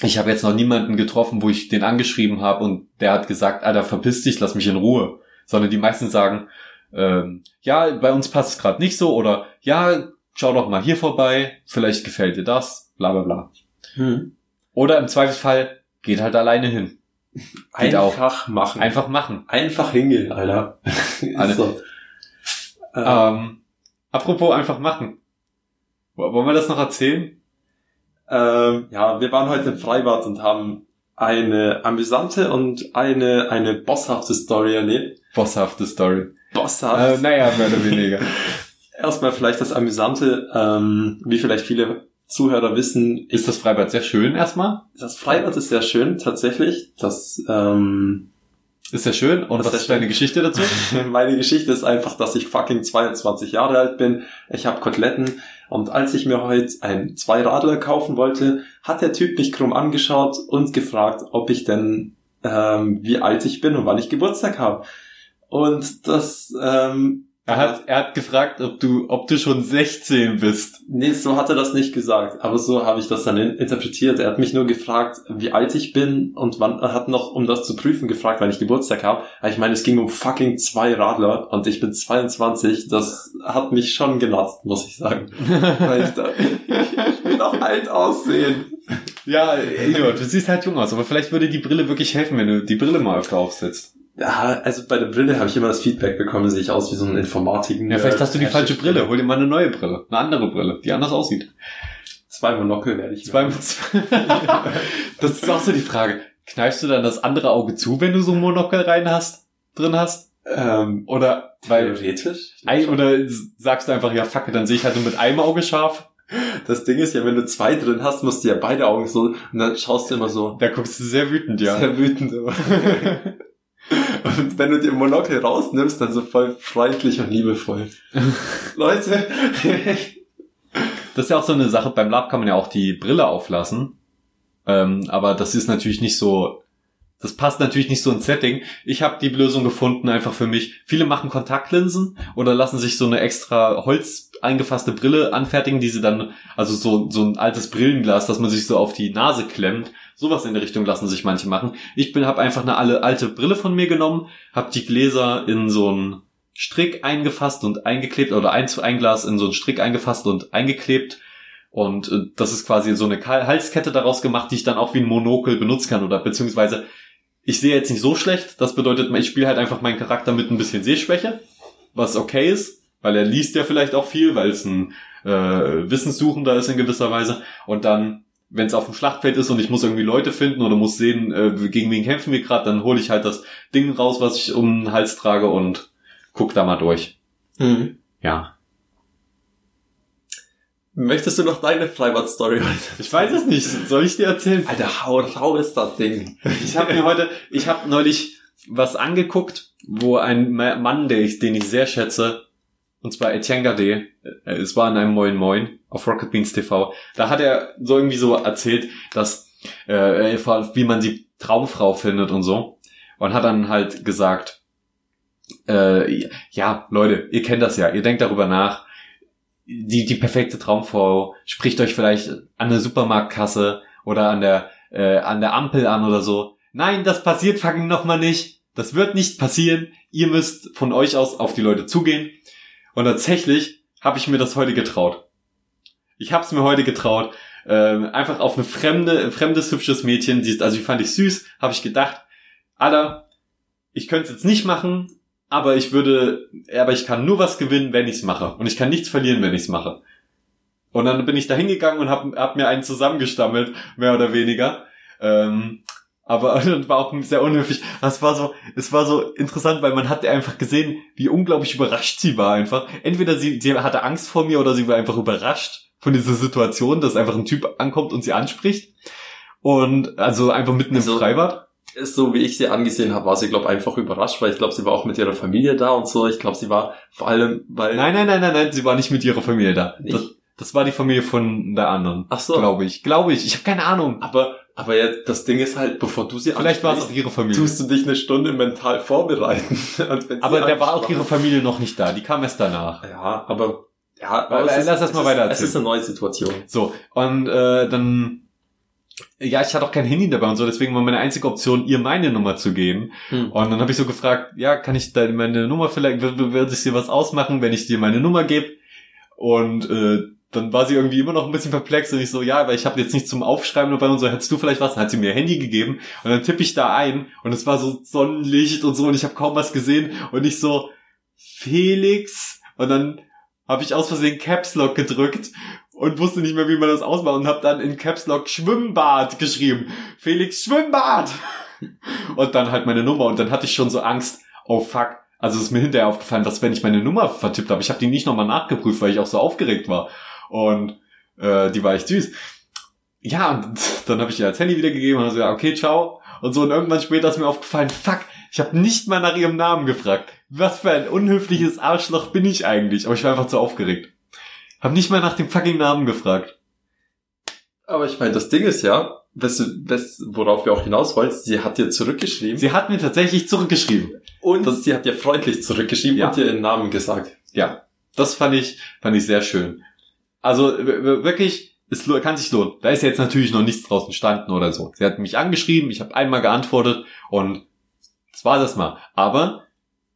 ich habe jetzt noch niemanden getroffen, wo ich den angeschrieben habe und der hat gesagt, Alter, verpiss dich, lass mich in Ruhe. Sondern die meisten sagen, ähm, ja, bei uns passt es gerade nicht so oder ja, schau doch mal hier vorbei, vielleicht gefällt dir das, bla bla bla. Hm. Oder im Zweifelsfall geht halt alleine hin. Geht auch. Einfach machen. Einfach machen. Einfach hingehen, Alter. Ist Alle- so. Äh, Ähm, apropos einfach machen. Wo- Wollen wir das noch erzählen? ähm, ja, wir waren heute im Freibad und haben eine amüsante und eine, eine bosshafte Story erlebt. Bosshafte Story. Bosshaft. Äh, naja, mehr oder weniger. Erstmal vielleicht das Amüsante, ähm, wie vielleicht viele Zuhörer wissen, Ist das Freibad sehr schön erstmal? das Freibad ist sehr schön, tatsächlich. Das, ähm, Ist sehr schön. Und was ist deine Geschichte dazu? Meine Geschichte ist einfach, dass ich fucking 22 Jahre alt bin. Ich habe Koteletten und als ich mir heute ein Zweiradler kaufen wollte, hat der Typ mich krumm angeschaut und gefragt, ob ich denn ähm, wie alt ich bin und wann ich Geburtstag habe. Und das ähm, Er hat, er hat gefragt, ob du, ob du schon 16 bist. Nee, so hat er das nicht gesagt, aber so habe ich das dann in- interpretiert. Er hat mich nur gefragt, wie alt ich bin und wann, er hat noch, um das zu prüfen, gefragt, wann ich Geburtstag habe. Ich meine, es ging um fucking zwei Radler und ich bin 22. Das hat mich schon genatzt, muss ich sagen. Weil ich, da, ich will auch alt aussehen. Ja, Eduard, du siehst halt jung aus, aber vielleicht würde die Brille wirklich helfen, wenn du die Brille mal öfter aufsetzt. Ja, also bei der Brille habe ich immer das Feedback bekommen, sehe ich aus wie so ein Informatik. Ja, vielleicht hast du die falsche Brille. Hol dir mal eine neue Brille. Eine andere Brille, die anders aussieht. Zwei Monokel werde ich. Zwei, das ist auch so die Frage. Kneifst du dann das andere Auge zu, wenn du so ein Monokel rein hast, drin hast? ähm, Oder, weil, theoretisch. ein, oder sagst du einfach, ja, fuck, dann sehe ich halt nur mit einem Auge scharf. Das Ding ist ja, wenn du zwei drin hast, musst du ja beide Augen so, und dann schaust du immer so, Da guckst du sehr wütend, ja. Sehr wütend immer. Und wenn du den Monokel rausnimmst, dann so voll freundlich und liebevoll. Leute, Das ist ja auch so eine Sache, beim Lab kann man ja auch die Brille auflassen. Ähm, aber das ist natürlich nicht so, das passt natürlich nicht so ins Setting. Ich habe die Lösung gefunden, einfach für mich. Viele machen Kontaktlinsen oder lassen sich so eine extra Holz eingefasste Brille anfertigen, die sie dann, also so, so ein altes Brillenglas, dass man sich so auf die Nase klemmt. Sowas in der Richtung lassen sich manche machen. Ich bin, habe einfach eine alte Brille von mir genommen, habe die Gläser in so einen Strick eingefasst und eingeklebt oder ein, ein Glas in so einen Strick eingefasst und eingeklebt. Und äh, das ist quasi so eine Halskette daraus gemacht, die ich dann auch wie ein Monokel benutzen kann oder beziehungsweise ich sehe jetzt nicht so schlecht. Das bedeutet, ich spiele halt einfach meinen Charakter mit ein bisschen Sehschwäche, was okay ist, weil er liest ja vielleicht auch viel, weil es ein äh, Wissenssuchender ist in gewisser Weise. Und dann, wenn es auf dem Schlachtfeld ist und ich muss irgendwie Leute finden oder muss sehen, äh, gegen wen kämpfen wir gerade, dann hole ich halt das Ding raus, was ich um den Hals trage und guck da mal durch. Ja. möchtest du noch deine Freibad-Story heute? Ich weiß es nicht. Soll ich dir erzählen? Alter, hau rau ist das Ding. Ich habe mir heute, ich habe neulich was angeguckt, wo ein Ma- Mann, der ich, den ich sehr schätze, und zwar Etienne Gade, äh, es war in einem Moin Moin auf Rocket Beans TV, da hat er so irgendwie so erzählt, dass äh, wie man die Traumfrau findet und so und hat dann halt gesagt, äh, ja Leute, ihr kennt das ja, ihr denkt darüber nach, die die perfekte Traumfrau spricht euch vielleicht an eine Supermarktkasse oder an der, äh, an der Ampel an oder so. Nein, das passiert fucking nochmal nicht. Das wird nicht passieren. Ihr müsst von euch aus auf die Leute zugehen. Und tatsächlich habe ich mir das heute getraut. Ich habe es mir heute getraut. Ähm, einfach auf eine fremde, fremdes, hübsches Mädchen, die, also die fand ich süß, habe ich gedacht, Alter, ich könnte es jetzt nicht machen, aber ich würde, aber ich kann nur was gewinnen, wenn ich es mache. Und ich kann nichts verlieren, wenn ich es mache. Und dann bin ich da hingegangen und habe hab mir einen zusammengestammelt, mehr oder weniger. Ähm, aber das war auch sehr unhöflich. Das war so, es war so interessant, weil man hat einfach gesehen, wie unglaublich überrascht sie war einfach. Entweder sie, sie hatte Angst vor mir oder sie war einfach überrascht von dieser Situation, dass einfach ein Typ ankommt und sie anspricht. Und also einfach mitten also, im Freibad. So wie ich sie angesehen habe, war sie, glaube einfach überrascht, weil ich glaube, sie war auch mit ihrer Familie da und so. Ich glaube, sie war vor allem, weil. Nein, nein, nein, nein, nein, sie war nicht mit ihrer Familie da. Das, das, war die Familie von der anderen. Ach so. Glaube ich. Glaube ich. Ich habe keine Ahnung. Aber aber ja, das Ding ist halt, bevor du sie Vielleicht war es auch ihre Familie. Tust du dich eine Stunde mental vorbereiten. aber der war auch ihre Familie noch nicht da. Die kam erst danach. Ja, aber ja, aber lass das mal weiter erzählen. Es ist eine neue Situation. So, und äh, dann ja, ich hatte auch kein Handy dabei und so, deswegen war meine einzige Option, ihr meine Nummer zu geben. Hm. Und dann habe ich so gefragt, ja, kann ich deine meine Nummer vielleicht, würde ich dir was ausmachen, wenn ich dir meine Nummer gebe? Und äh, dann war sie irgendwie immer noch ein bisschen perplex und ich so, ja, weil ich habe jetzt nichts zum Aufschreiben dabei und so, hättest du vielleicht was? Dann hat sie mir ihr Handy gegeben und dann tippe ich da ein und es war so Sonnenlicht und so und ich habe kaum was gesehen und ich so, Felix und dann habe ich aus Versehen Caps Lock gedrückt und wusste nicht mehr, wie man das ausmacht und habe dann in Caps Lock Schwimmbad geschrieben. Felix Schwimmbad! Und dann halt meine Nummer und dann hatte ich schon so Angst, oh fuck, also ist mir hinterher aufgefallen, dass wenn ich meine Nummer vertippt habe, ich habe die nicht nochmal nachgeprüft, weil ich auch so aufgeregt war. Und äh, die war echt süß. Ja, und dann habe ich ihr als Handy wiedergegeben und habe gesagt, okay, ciao. Und so und irgendwann später ist mir aufgefallen, fuck, ich habe nicht mal nach ihrem Namen gefragt. Was für ein unhöfliches Arschloch bin ich eigentlich? Aber ich war einfach zu aufgeregt. Hab nicht mal nach dem fucking Namen gefragt. Aber ich meine, das Ding ist ja, weißt du, weißt, worauf wir auch hinaus wollen, sie hat dir zurückgeschrieben. Sie hat mir tatsächlich zurückgeschrieben. Und das, sie hat dir freundlich zurückgeschrieben ja. und dir ihren Namen gesagt. Ja. Das fand ich, fand ich sehr schön. Also wirklich, es kann sich lohnen. Da ist jetzt natürlich noch nichts draußen standen oder so. Sie hat mich angeschrieben, ich habe einmal geantwortet und das war das mal. Aber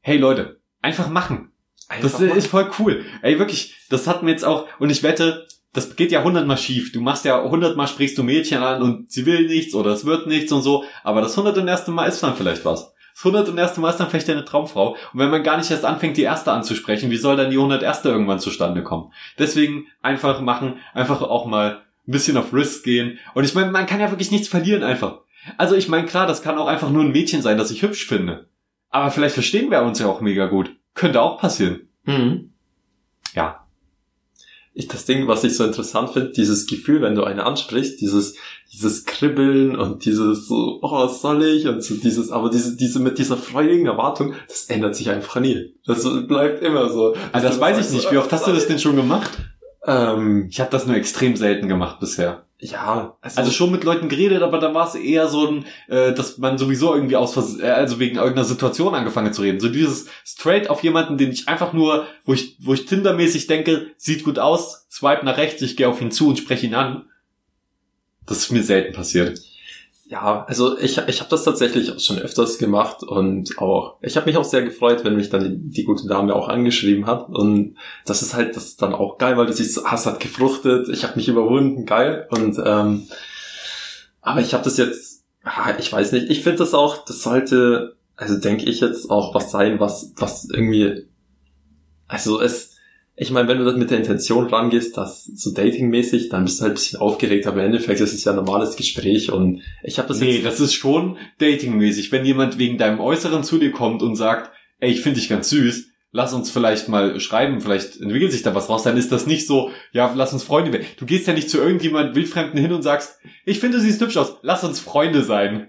hey Leute, einfach machen. Einfach das machen. ist voll cool. Ey, wirklich, das hat mir jetzt auch, und ich wette, das geht ja hundertmal schief. Du machst ja hundertmal sprichst du Mädchen an und sie will nichts oder es wird nichts und so. Aber das hundert und erste Mal ist dann vielleicht was. Das hundert und erste Mal ist dann vielleicht eine Traumfrau. Und wenn man gar nicht erst anfängt, die erste anzusprechen, wie soll dann die hundert erste irgendwann zustande kommen? Deswegen einfach machen, einfach auch mal ein bisschen auf Risk gehen. Und ich meine, man kann ja wirklich nichts verlieren einfach. Also ich meine, klar, das kann auch einfach nur ein Mädchen sein, das ich hübsch finde. Aber vielleicht verstehen wir uns ja auch mega gut. Könnte auch passieren. Mhm. Ja, ich, das Ding, was ich so interessant finde, dieses Gefühl, wenn du eine ansprichst, dieses, dieses Kribbeln und dieses so, oh, was soll ich? Und so dieses, aber diese, diese mit dieser freudigen Erwartung, das ändert sich einfach nie. Das bleibt immer so. Also das weiß ich nicht. Wie oft hast du das denn schon gemacht? Ähm, ich habe das nur extrem selten gemacht bisher. Ja, also, also schon mit Leuten geredet, aber da war es eher so ein, äh, dass man sowieso irgendwie aus Vers äh, also wegen irgendeiner Situation angefangen zu reden. So dieses straight auf jemanden, den ich einfach nur, wo ich, wo ich Tindermäßig denke, sieht gut aus, swipe nach rechts, ich gehe auf ihn zu und spreche ihn an. Das ist mir selten passiert. Ja, also ich, ich habe das tatsächlich auch schon öfters gemacht und auch, ich habe mich auch sehr gefreut, wenn mich dann die, die, gute Dame auch angeschrieben hat. Und das ist halt das ist dann auch geil, weil das so, Hass hat gefruchtet, ich habe mich überwunden, geil. Und ähm, aber ich habe das jetzt, ich weiß nicht, ich finde das auch, das sollte, also denke ich jetzt auch was sein, was, was irgendwie, also es ich meine, wenn du das mit der Intention rangehst, das so datingmäßig, dann bist du halt ein bisschen aufgeregt, aber im Endeffekt ist es ja ein normales Gespräch und ich habe das Nee, das ist schon datingmäßig. Wenn jemand wegen deinem Äußeren zu dir kommt und sagt, ey, ich finde dich ganz süß, lass uns vielleicht mal schreiben, vielleicht entwickelt sich da was raus, dann ist das nicht so, ja, lass uns Freunde werden. Du gehst ja nicht zu irgendjemand Wildfremden hin und sagst, ich finde, du siehst hübsch aus, lass uns Freunde sein.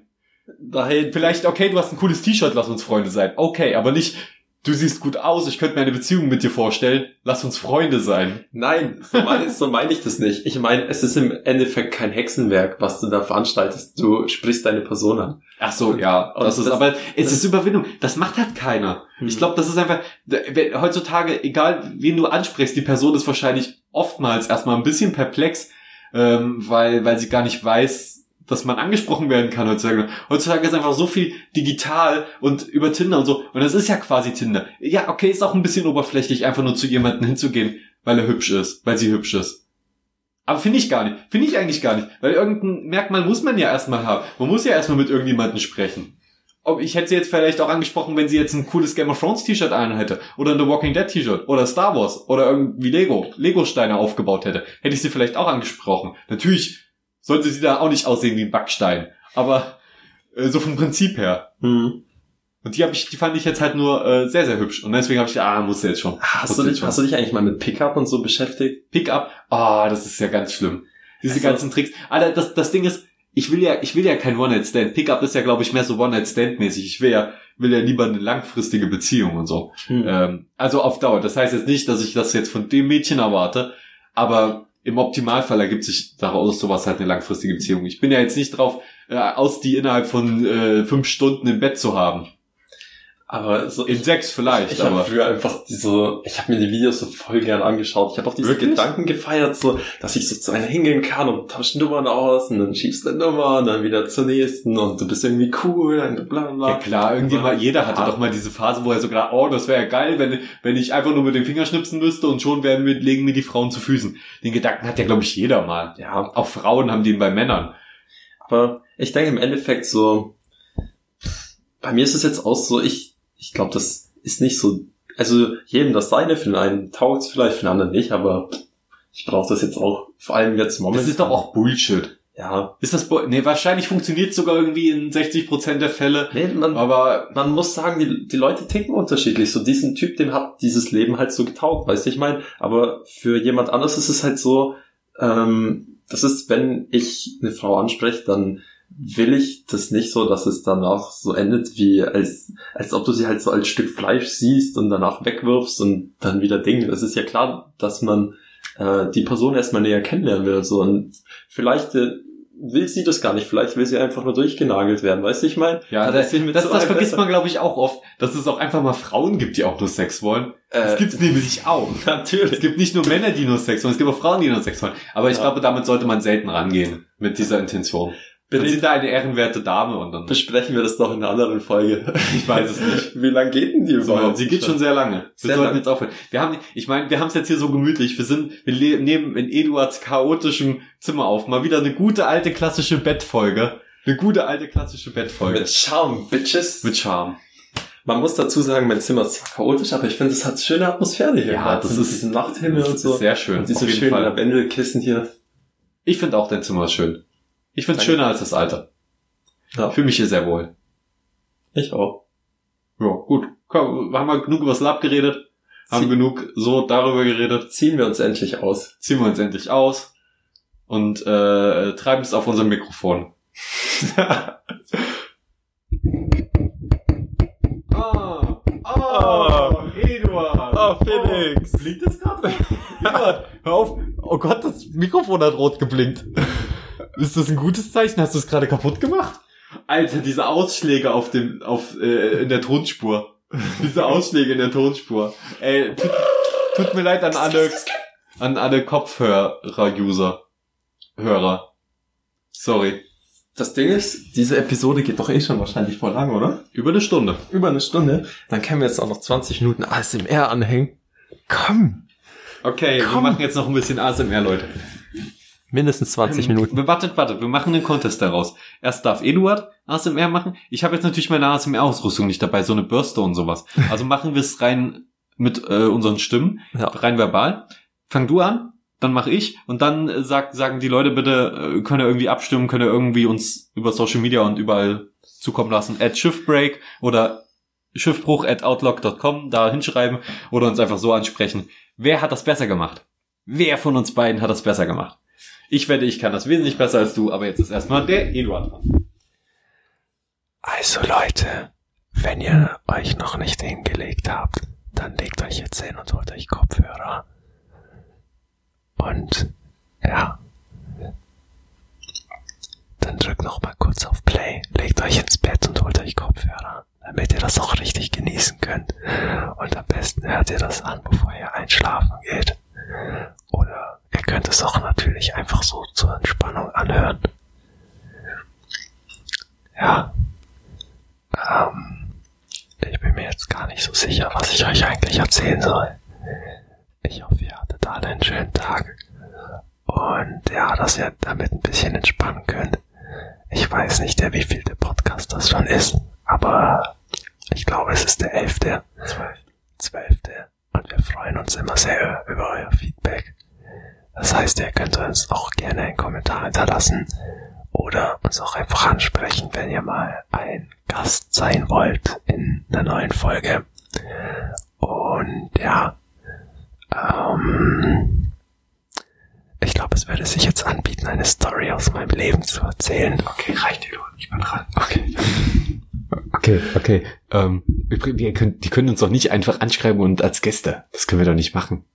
Dahin. Vielleicht, okay, du hast ein cooles T-Shirt, lass uns Freunde sein. Okay, aber nicht, du siehst gut aus, ich könnte mir eine Beziehung mit dir vorstellen, lass uns Freunde sein. Nein, so meine, so meine ich das nicht. Ich meine, es ist im Endeffekt kein Hexenwerk, was du da veranstaltest. Du sprichst deine Person an. Ach so, ja. Das, das ist aber, es ist Überwindung. Das macht halt keiner. Hm. Ich glaube, das ist einfach, heutzutage, egal wen du ansprichst, die Person ist wahrscheinlich oftmals erstmal ein bisschen perplex, ähm, weil, weil sie gar nicht weiß, dass man angesprochen werden kann heutzutage. Heutzutage ist einfach so viel digital und über Tinder und so. Und das ist ja quasi Tinder. Ja, okay, ist auch ein bisschen oberflächlich, einfach nur zu jemandem hinzugehen, weil er hübsch ist, weil sie hübsch ist. Aber finde ich gar nicht. Finde ich eigentlich gar nicht. Weil irgendein Merkmal muss man ja erstmal haben. Man muss ja erstmal mit irgendjemandem sprechen. Ich hätte sie jetzt vielleicht auch angesprochen, wenn sie jetzt ein cooles Game of Thrones T-Shirt an hätte. Oder ein The Walking Dead T-Shirt. Oder Star Wars. Oder irgendwie Lego. Lego-Steine aufgebaut hätte. Hätte ich sie vielleicht auch angesprochen. Natürlich sollte sie da auch nicht aussehen wie ein Backstein. Aber äh, so vom Prinzip her. Hm. Und die, hab ich, die fand ich jetzt halt nur äh, sehr, sehr hübsch. Und deswegen habe ich, ah, musste jetzt schon. Hast Musste du, jetzt dich, schon. hast du dich eigentlich mal mit Pickup und so beschäftigt? Pickup, ah, das ist ja ganz schlimm. Diese Also- ganzen Tricks. Alter, das, das Ding ist, ich will ja, ich will ja kein One-Night-Stand. Pickup ist ja, glaube ich, mehr so One-Night-Stand-mäßig. Ich will ja, will ja lieber eine langfristige Beziehung und so. Hm. Ähm, also auf Dauer. Das heißt jetzt nicht, dass ich das jetzt von dem Mädchen erwarte, aber im Optimalfall ergibt sich daraus sowas halt eine langfristige Beziehung. Ich bin ja jetzt nicht drauf äh, aus, die innerhalb von äh, fünf Stunden im Bett zu haben. Aber so, In sechs vielleicht, ich habe aber früher einfach diese, ich habe mir die Videos so voll gern angeschaut. Ich habe auch diese Wirklich? Gedanken gefeiert, so, dass ich so zu einer hingehen kann und tauscht Nummern aus und dann schiebst du eine Nummer und dann wieder zur nächsten und du bist irgendwie cool und bla bla bla. Ja klar, irgendjemand, jeder hatte Ja. doch mal diese Phase, wo er so gedacht, oh, das wäre ja geil, wenn, wenn ich einfach nur mit dem Finger schnipsen müsste und schon werden wir, legen mir die Frauen zu Füßen. Den Gedanken hat ja, glaube ich, jeder mal. Ja, Auch Frauen haben den bei Männern. aber ich denke im Endeffekt so, bei mir ist es jetzt auch so, ich, ich glaube, das ist nicht so, also jedem das seine, für den einen taugt es vielleicht, für den anderen nicht, aber ich brauche das jetzt auch, vor allem jetzt momentan. Das ist doch auch Bullshit. Ja, Ist das, nee, wahrscheinlich funktioniert sogar irgendwie in 60% der Fälle, nee, man, aber man muss sagen, die, die Leute ticken unterschiedlich. So diesen Typ, dem hat dieses Leben halt so getaugt, weißt du, ich meine. Aber für jemand anderes ist es halt so, ähm, das ist, wenn ich eine Frau anspreche, dann will ich das nicht so, dass es danach so endet, wie als, als ob du sie halt so als Stück Fleisch siehst und danach wegwirfst und dann wieder Ding. Es ist ja klar, dass man äh, die Person erstmal näher kennenlernen will. So. Und vielleicht äh, will sie das gar nicht, vielleicht will sie einfach nur durchgenagelt werden, weißt du, ich meine? ja, das, es mit das, so das vergisst besser- man, glaube ich, auch oft, dass es auch einfach mal Frauen gibt, die auch nur Sex wollen. Das Äh, gibt's nämlich auch. Es Natürlich. gibt nicht nur Männer, die nur Sex wollen, es gibt auch Frauen, die nur Sex wollen. Aber ich Ja. glaube, damit sollte man selten rangehen, mit dieser Intention. Bitte- sind da eine ehrenwerte Dame und dann... Besprechen wir das doch in einer anderen Folge. Ich weiß es nicht. Wie lang geht denn die So, überhaupt? sie geht schon sehr lange. Wir Sehr sollten lang. jetzt aufhören. Wir haben, ich meine, wir haben es jetzt hier so gemütlich. Wir sind, wir nehmen in Eduards chaotischem Zimmer auf. Mal wieder eine gute alte klassische Bettfolge. Eine gute alte klassische Bettfolge. Mit Charme, Bitches. Mit Charme. Man muss dazu sagen, mein Zimmer ist zwar chaotisch, aber ich finde, es hat schöne Atmosphäre hier. Ja, das ist- diesem Nachthimmel und so. ist sehr schön. Und diese auf jeden schönen. Lavendelkissen hier. Ich finde auch dein Zimmer schön. Ich finde es Danke. schöner als das alte. Ja. Ich fühle mich hier sehr wohl. Ich auch. Ja, gut. Komm, haben wir genug über das Lab geredet? Haben genug so darüber geredet? Ziehen wir uns endlich aus. Ziehen wir uns endlich aus und äh, treiben es auf unserem Mikrofon. Ah, ah, Eduard. Oh, Felix. Oh, blinkt das gerade? Eduard, hör auf. Oh Gott, das Mikrofon hat rot geblinkt. Ist das ein gutes Zeichen? Hast du es gerade kaputt gemacht? Alter, diese Ausschläge auf dem, auf, äh, in der Tonspur. Diese Ausschläge in der Tonspur. Ey, tut, tut mir leid an alle, an alle Kopfhörer-User. Hörer. Sorry. Das Ding ist, diese Episode geht doch eh schon wahrscheinlich voll lang, oder? Über eine Stunde. Über eine Stunde. Dann können wir jetzt auch noch 20 Minuten ASMR anhängen. Komm! Okay, wir Komm. machen jetzt noch ein bisschen ASMR, Leute. Mindestens 20 Minuten. Wir- Wartet, wartet, wir machen einen Contest daraus. Erst darf Eduard ASMR machen. Ich habe jetzt natürlich meine ASMR-Ausrüstung nicht dabei, so eine Bürste und sowas. Also machen wir es rein mit äh, unseren Stimmen, Ja. rein verbal. Fang du an, dann mache ich und dann äh, sag, sagen die Leute bitte, äh, können irgendwie abstimmen, können irgendwie uns über Social Media und überall zukommen lassen. At Schiffbreak oder Schiffbruch at outlook.com da hinschreiben oder uns einfach so ansprechen. Wer hat das besser gemacht? Wer von uns beiden hat das besser gemacht? Ich wette, ich kann das wesentlich besser als du, aber jetzt ist erstmal der Eduard dran. Also Leute, wenn ihr euch noch nicht hingelegt habt, dann legt euch jetzt hin und holt euch Kopfhörer. Und ja, dann drückt noch mal kurz auf Play, legt euch ins Bett und holt euch Kopfhörer, damit ihr das auch richtig genießen könnt. Und am besten hört ihr das an, bevor ihr einschlafen geht. Oder ihr könnt es auch natürlich einfach so zur Entspannung anhören. Ja. Ähm, ich bin mir jetzt gar nicht so sicher, was ich euch eigentlich erzählen soll. Ich hoffe, ihr hattet alle einen schönen Tag. Und ja, dass ihr damit ein bisschen entspannen könnt. Ich weiß nicht, der wievielte Podcast das schon ist, aber ich glaube, es ist der elfte. Zwölfte. Wir freuen uns immer sehr über euer Feedback. Das heißt, ihr könnt uns auch gerne einen Kommentar hinterlassen oder uns auch einfach ansprechen, wenn ihr mal ein Gast sein wollt in der neuen Folge. Und ja, ähm, ich glaube, es würde sich jetzt anbieten, eine Story aus meinem Leben zu erzählen. Okay, reicht dir, ich bin dran. Okay. Okay, okay. Ähm, wir können, die können uns doch nicht einfach anschreiben und als Gäste. Das können wir doch nicht machen.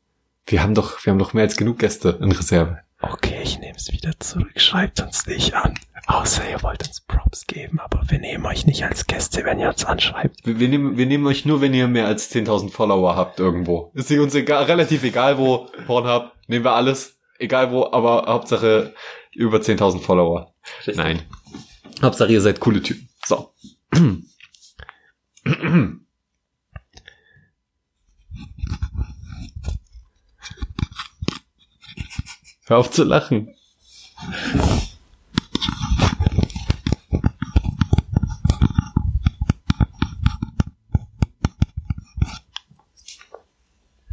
Wir haben doch, wir haben doch mehr als genug Gäste in Reserve. Okay, ich nehme es wieder zurück. Schreibt uns nicht an. Außer ihr wollt uns Props geben, aber wir nehmen euch nicht als Gäste, wenn ihr uns anschreibt. Wir, wir, nehmen, wir nehmen euch nur, wenn ihr mehr als 10.000 Follower habt irgendwo. Ist uns egal, relativ egal wo, Pornhub, nehmen wir alles, egal wo, aber Hauptsache über 10.000 Follower. Richtig. Nein. Hauptsache ihr seid coole Typen. So. Hör auf zu lachen.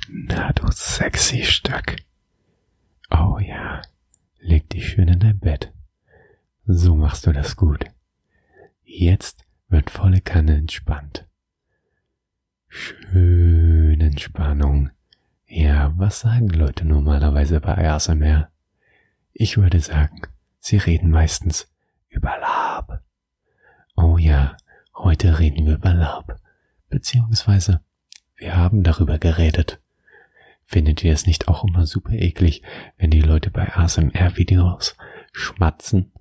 Na, du sexy Stück. Oh ja, leg dich schön in dein Bett. So machst du das gut. Jetzt wird volle Kanne entspannt. Schön Entspannung. Ja, was sagen Leute normalerweise bei ASMR? Ich würde sagen, sie reden meistens über Lab. Oh ja, heute reden wir über Lab. Beziehungsweise, wir haben darüber geredet. Findet ihr es nicht auch immer super eklig, wenn die Leute bei ASMR-Videos schmatzen?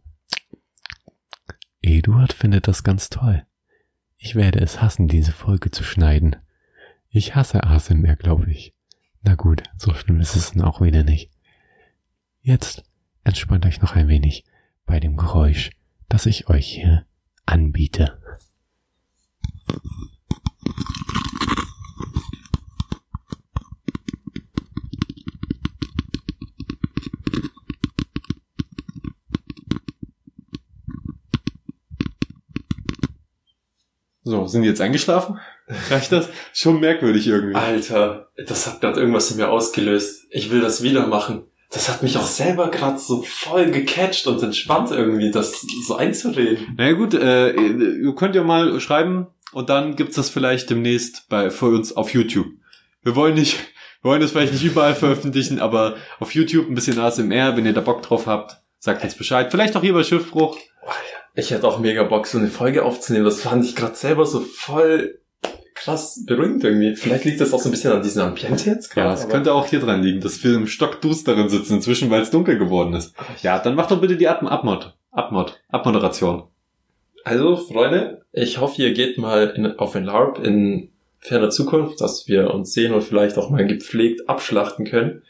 Eduard findet das ganz toll. Ich werde es hassen, diese Folge zu schneiden. Ich hasse ASMR, glaube ich. Na gut, so schlimm ist es dann auch wieder nicht. Jetzt entspannt euch noch ein wenig bei dem Geräusch, das ich euch hier anbiete. So, sind die jetzt eingeschlafen? Reicht das? Schon merkwürdig irgendwie. Alter, das hat gerade irgendwas in mir ausgelöst. Ich will das wieder machen. Das hat mich auch selber gerade so voll gecatcht und entspannt irgendwie, das so einzureden. Naja gut, äh, ihr könnt ja mal schreiben und dann gibt's das vielleicht demnächst bei für uns auf YouTube. Wir wollen nicht, wir wollen das vielleicht nicht überall veröffentlichen, aber auf YouTube ein bisschen ASMR, wenn ihr da Bock drauf habt, sagt uns Bescheid. Vielleicht auch hier bei Schiffbruch. Ich hätte auch mega Bock, so eine Folge aufzunehmen. Das fand ich gerade selber so voll krass beruhigend irgendwie. Vielleicht liegt das auch so ein bisschen an diesem Ambiente jetzt gerade. Ja, es könnte auch hier dran liegen, dass wir im Stockdusteren sitzen inzwischen, weil es dunkel geworden ist. Ja, dann mach doch bitte die Abmod. Abmod. Abmod. Abmoderation. Also, Freunde, ich hoffe, ihr geht mal in, auf ein LARP in ferner Zukunft, dass wir uns sehen und vielleicht auch mal gepflegt abschlachten können.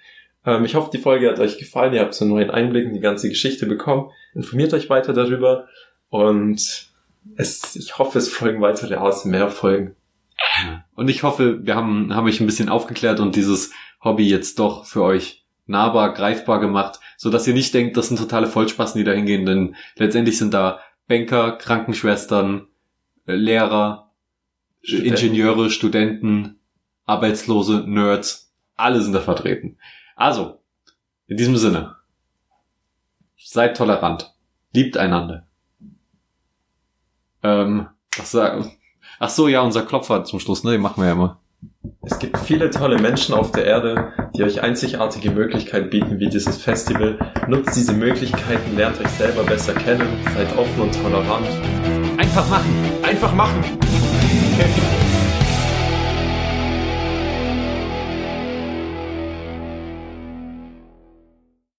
Ähm, ich hoffe, die Folge hat euch gefallen. Ihr habt so einen neuen Einblick in die ganze Geschichte bekommen. Informiert euch weiter darüber und es, ich hoffe, es folgen weitere ASMR-Folgen. Und ich hoffe, wir haben, haben euch ein bisschen aufgeklärt und dieses Hobby jetzt doch für euch nahbar, greifbar gemacht, so dass ihr nicht denkt, das sind totale Vollspassen, die da hingehen, denn letztendlich sind da Banker, Krankenschwestern, äh, Lehrer, Studenten. Ingenieure, Studenten, Arbeitslose, Nerds, alle sind da vertreten. Also, in diesem Sinne, seid tolerant, liebt einander. Ähm, was sagen? Ach so, ja, unser Klopfer zum Schluss, ne? Den machen wir ja immer. Es gibt viele tolle Menschen auf der Erde, die euch einzigartige Möglichkeiten bieten, wie dieses Festival. Nutzt diese Möglichkeiten, lernt euch selber besser kennen, seid offen und tolerant. Einfach machen! Einfach machen!